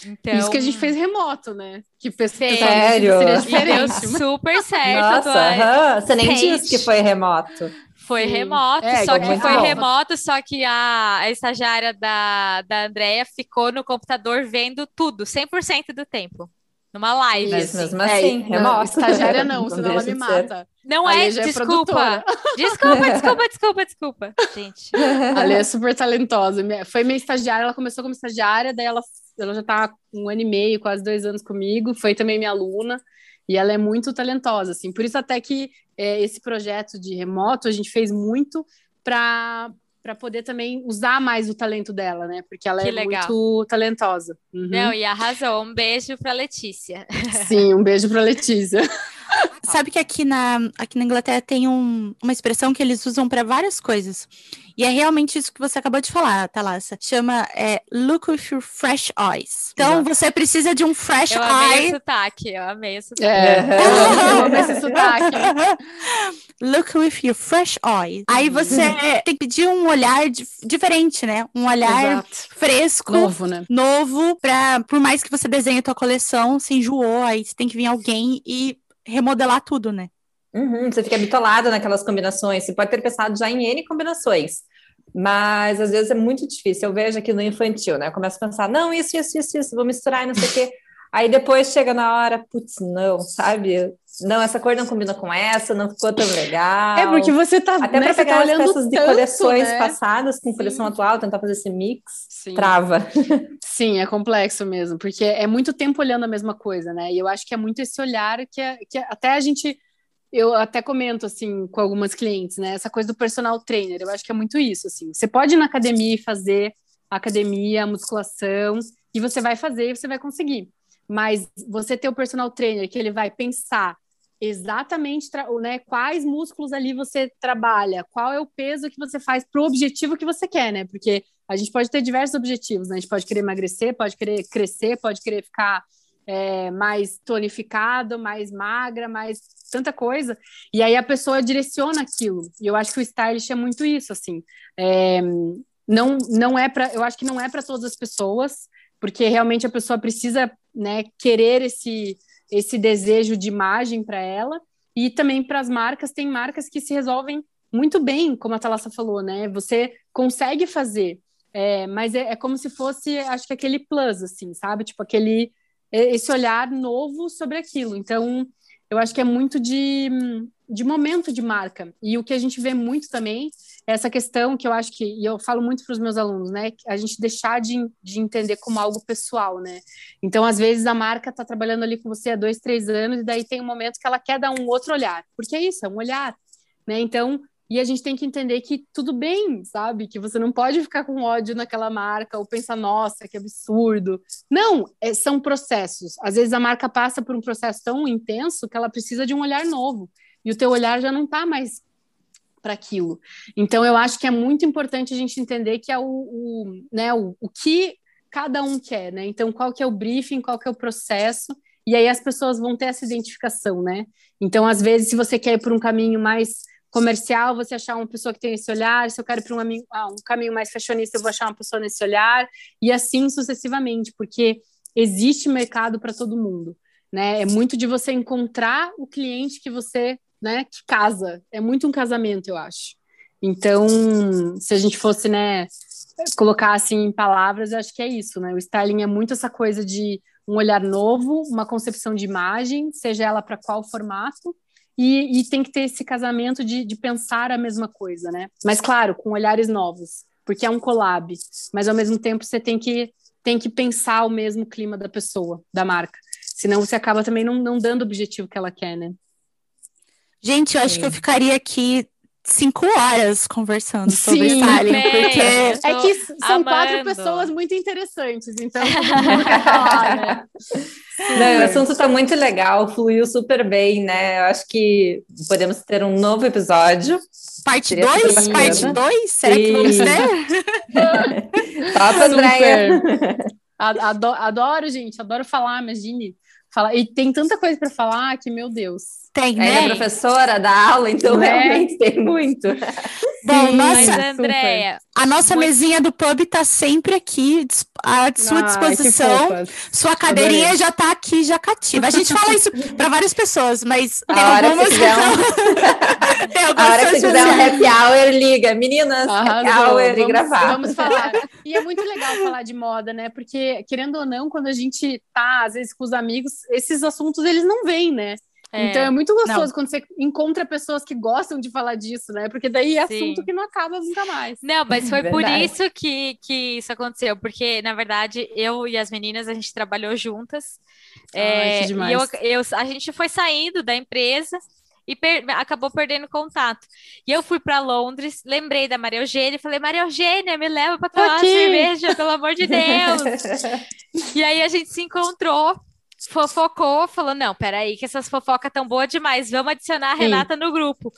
Então... Isso que a gente fez remoto, né? Que fez Sério? Seria diferente. Deu *laughs* super certo. Nossa, você nem disse que foi remoto. Foi Sim. remoto, é, só que foi bom. remoto, só que a, a estagiária da, da Andrea ficou no computador vendo tudo, 100% do tempo. Numa live. Mas assim. mesmo assim, é, remoto. Não, estagiária não, *laughs* senão ela me mata. Não é, é desculpa. desculpa, *laughs* desculpa, desculpa, desculpa, gente. A Lê é super talentosa. Foi minha estagiária, ela começou como estagiária, daí ela, ela já tá um ano e meio, quase dois anos comigo, foi também minha aluna. E ela é muito talentosa, assim. Por isso até que é, esse projeto de remoto a gente fez muito para para poder também usar mais o talento dela, né? Porque ela que é legal. muito talentosa. Uhum. Não, e arrasou. Um beijo para Letícia. Sim, um beijo para Letícia. *laughs* *laughs* Sabe que aqui na, aqui na Inglaterra tem um, uma expressão que eles usam para várias coisas. E é realmente isso que você acabou de falar, Thalassa. Chama é, look with your fresh eyes. Então Exato. você precisa de um fresh eu eye. Eu amei o sotaque, eu amei o sotaque. É, *laughs* eu amei esse sotaque. *laughs* look with your fresh eyes. Aí você tem que pedir um olhar diferente, né? Um olhar Exato. fresco, novo, né? Novo, pra, por mais que você desenhe a tua coleção, se enjoou, aí você tem que vir alguém e remodelar tudo, né? Uhum, você fica bitolado naquelas combinações. Você pode ter pensado já em N combinações, mas às vezes é muito difícil. Eu vejo aqui no infantil, né? Eu começo a pensar, não, isso, isso, isso, isso, vou misturar e não sei o quê. Aí depois chega na hora, putz, não, sabe? Não, essa cor não combina com essa, não ficou tão legal. É porque você tá até né, para pegar tá as peças tanto, de coleções né? passadas com Sim. coleção atual, tentar fazer esse mix, Sim. trava. *laughs* Sim, é complexo mesmo, porque é muito tempo olhando a mesma coisa, né? E eu acho que é muito esse olhar que, é, que é, até a gente eu até comento assim com algumas clientes, né? Essa coisa do personal trainer, eu acho que é muito isso, assim. Você pode ir na academia e fazer academia, musculação, e você vai fazer e você vai conseguir. Mas você ter o personal trainer que ele vai pensar exatamente né, quais músculos ali você trabalha, qual é o peso que você faz para o objetivo que você quer, né? Porque a gente pode ter diversos objetivos, né? A gente pode querer emagrecer, pode querer crescer, pode querer ficar é, mais tonificado, mais magra, mais tanta coisa. E aí a pessoa direciona aquilo. E eu acho que o stylist é muito isso, assim. É, não, não é para, eu acho que não é para todas as pessoas, porque realmente a pessoa precisa, né, querer esse esse desejo de imagem para ela. E também para as marcas, tem marcas que se resolvem muito bem, como a Thalassa falou, né? Você consegue fazer, é, mas é, é, como se fosse, acho que aquele plus, assim, sabe? Tipo, aquele é, esse olhar novo sobre aquilo. Então, eu acho que é muito de, de momento de marca. E o que a gente vê muito também é essa questão que eu acho que, e eu falo muito para os meus alunos, né? A gente deixar de, de entender como algo pessoal, né? Então, às vezes, a marca está trabalhando ali com você há dois, três anos, e daí tem um momento que ela quer dar um outro olhar. Porque é isso, é um olhar. Né? Então, e a gente tem que entender que tudo bem, sabe? Que você não pode ficar com ódio naquela marca ou pensar, nossa, que absurdo. Não, é, são processos. Às vezes a marca passa por um processo tão intenso que ela precisa de um olhar novo. E o teu olhar já não está mais para aquilo. Então, eu acho que é muito importante a gente entender que é o, o, né, o, o que cada um quer, né? Então, qual que é o briefing, qual que é o processo, e aí as pessoas vão ter essa identificação, né? Então, às vezes, se você quer ir por um caminho mais comercial, você achar uma pessoa que tem esse olhar, se eu quero para um, ah, um, caminho mais fashionista, eu vou achar uma pessoa nesse olhar, e assim sucessivamente, porque existe mercado para todo mundo, né? É muito de você encontrar o cliente que você, né, que casa, é muito um casamento, eu acho. Então, se a gente fosse, né, colocar assim em palavras, acho que é isso, né? O styling é muito essa coisa de um olhar novo, uma concepção de imagem, seja ela para qual formato, e, e tem que ter esse casamento de, de pensar a mesma coisa, né? Mas, claro, com olhares novos, porque é um collab, mas ao mesmo tempo você tem que, tem que pensar o mesmo clima da pessoa, da marca. Senão você acaba também não, não dando o objetivo que ela quer, né? Gente, eu acho que eu ficaria aqui cinco horas conversando sobre Sim, styling, também. porque É que são amando. quatro pessoas muito interessantes, então *laughs* falar, né? Não, o assunto está muito legal, fluiu super bem, né? Eu acho que podemos ter um novo episódio. parte Seria super 2? bacana. Parte 2? Será que vamos Sim. ter? *laughs* Top, Andréia. Super. A- ado- Adoro, gente, adoro falar, imagine. Falar. E tem tanta coisa para falar que, meu Deus. Tem, Ela é né? professora da aula, então Né? realmente tem *laughs* muito. Bom, Sim, Mas, nossa, Andréia, a nossa Muito- mesinha do pub tá sempre aqui à sua que disposição. Sua cadeirinha Adorei. já tá aqui, já cativa. A gente fala isso para várias pessoas, mas tem A hora que algumas quiser um- *laughs* tem A algumas hora que você quiser um que- happy hour, liga. Meninas, happy Arrasou. hour e Vamos- gravar. Vamos falar. E é muito legal falar de moda, né? Porque, querendo ou não, quando a gente tá, às vezes, com os amigos, esses assuntos eles não vêm, né? É, Então é muito gostoso Não. quando você encontra pessoas que gostam de falar disso, né? Porque daí é Sim. assunto que não acaba nunca mais. Não, mas foi por isso que, que isso aconteceu, porque, na verdade, eu e as meninas, a gente trabalhou juntas. Ai, é, e demais. eu, eu- a gente foi saindo da empresa e per- acabou perdendo contato. E eu fui para Londres, lembrei da Maria Eugênia e falei, Maria Eugênia, me leva para tomar uma cerveja, pelo amor de *laughs* Deus. *laughs* E aí a gente se encontrou, fofocou, falou: não, peraí, que essas fofocas tão boas demais, vamos adicionar a Sim. Renata no grupo.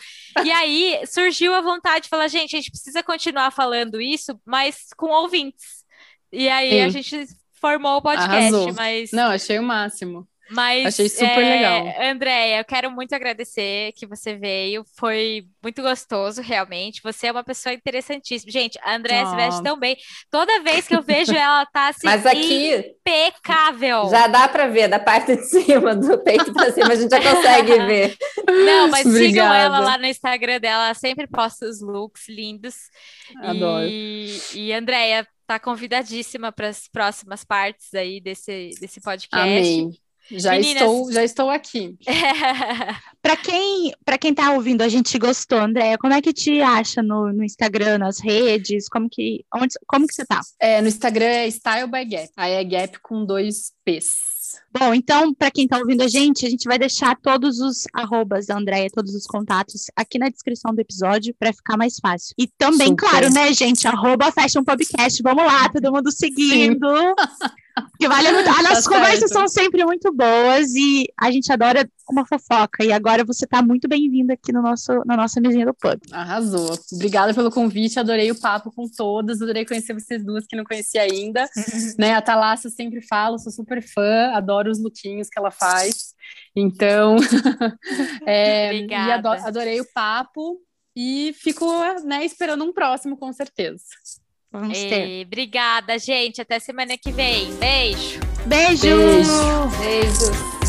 E aí surgiu a vontade de falar: gente, a gente precisa continuar falando isso, mas com ouvintes. E aí a Sim. gente formou o podcast, Arrasou. mas. Não, achei o máximo. Mas, Achei super é, legal. Andréia, eu quero muito agradecer que você veio. Foi muito gostoso, realmente. Você é uma pessoa interessantíssima. Gente, a Andréia se veste Ah. tão bem. Toda vez que eu vejo ela, tá assim, Mas aqui impecável. já dá para ver da parte de cima, do peito para cima, a gente já consegue *laughs* ver. Não, mas sigam Obrigada. ela lá no Instagram dela. Ela sempre posta os looks lindos. Adoro. E, e Andréia tá convidadíssima para as próximas partes aí desse, desse podcast. Amém. Já Meninas- estou, já estou aqui. *laughs* Pra quem, pra quem tá ouvindo, a gente gostou, Andréia, como é que te acha no, no Instagram, nas redes? Como que, onde, como que você tá? É, no Instagram é Style by Gap. Aí é Gap com dois P's. Bom, então, para quem tá ouvindo a gente, a gente vai deixar todos os arrobas da Andréia, todos os contatos aqui na descrição do episódio para ficar mais fácil. E também, Super. claro, né, gente, arroba Fashion Podcast, vamos lá, todo mundo seguindo. *laughs* Porque vale muito. *laughs* As nossas Tá conversas certo. são sempre muito boas e a gente adora uma fofoca. E agora você tá muito bem-vindo aqui no nosso, na nossa mesinha do pub. Arrasou. Obrigada pelo convite, adorei o papo com todas, adorei conhecer vocês duas que não conhecia ainda. *laughs* né, a Thalassa sempre falo, sou super fã, adoro os lookinhos que ela faz. Então, *laughs* é, e Obrigada. ado- adorei o papo e fico né, esperando um próximo, com certeza. Vamos ter. E, obrigada, gente. Até semana que vem. Beijo. Beijo! Beijo. Beijos.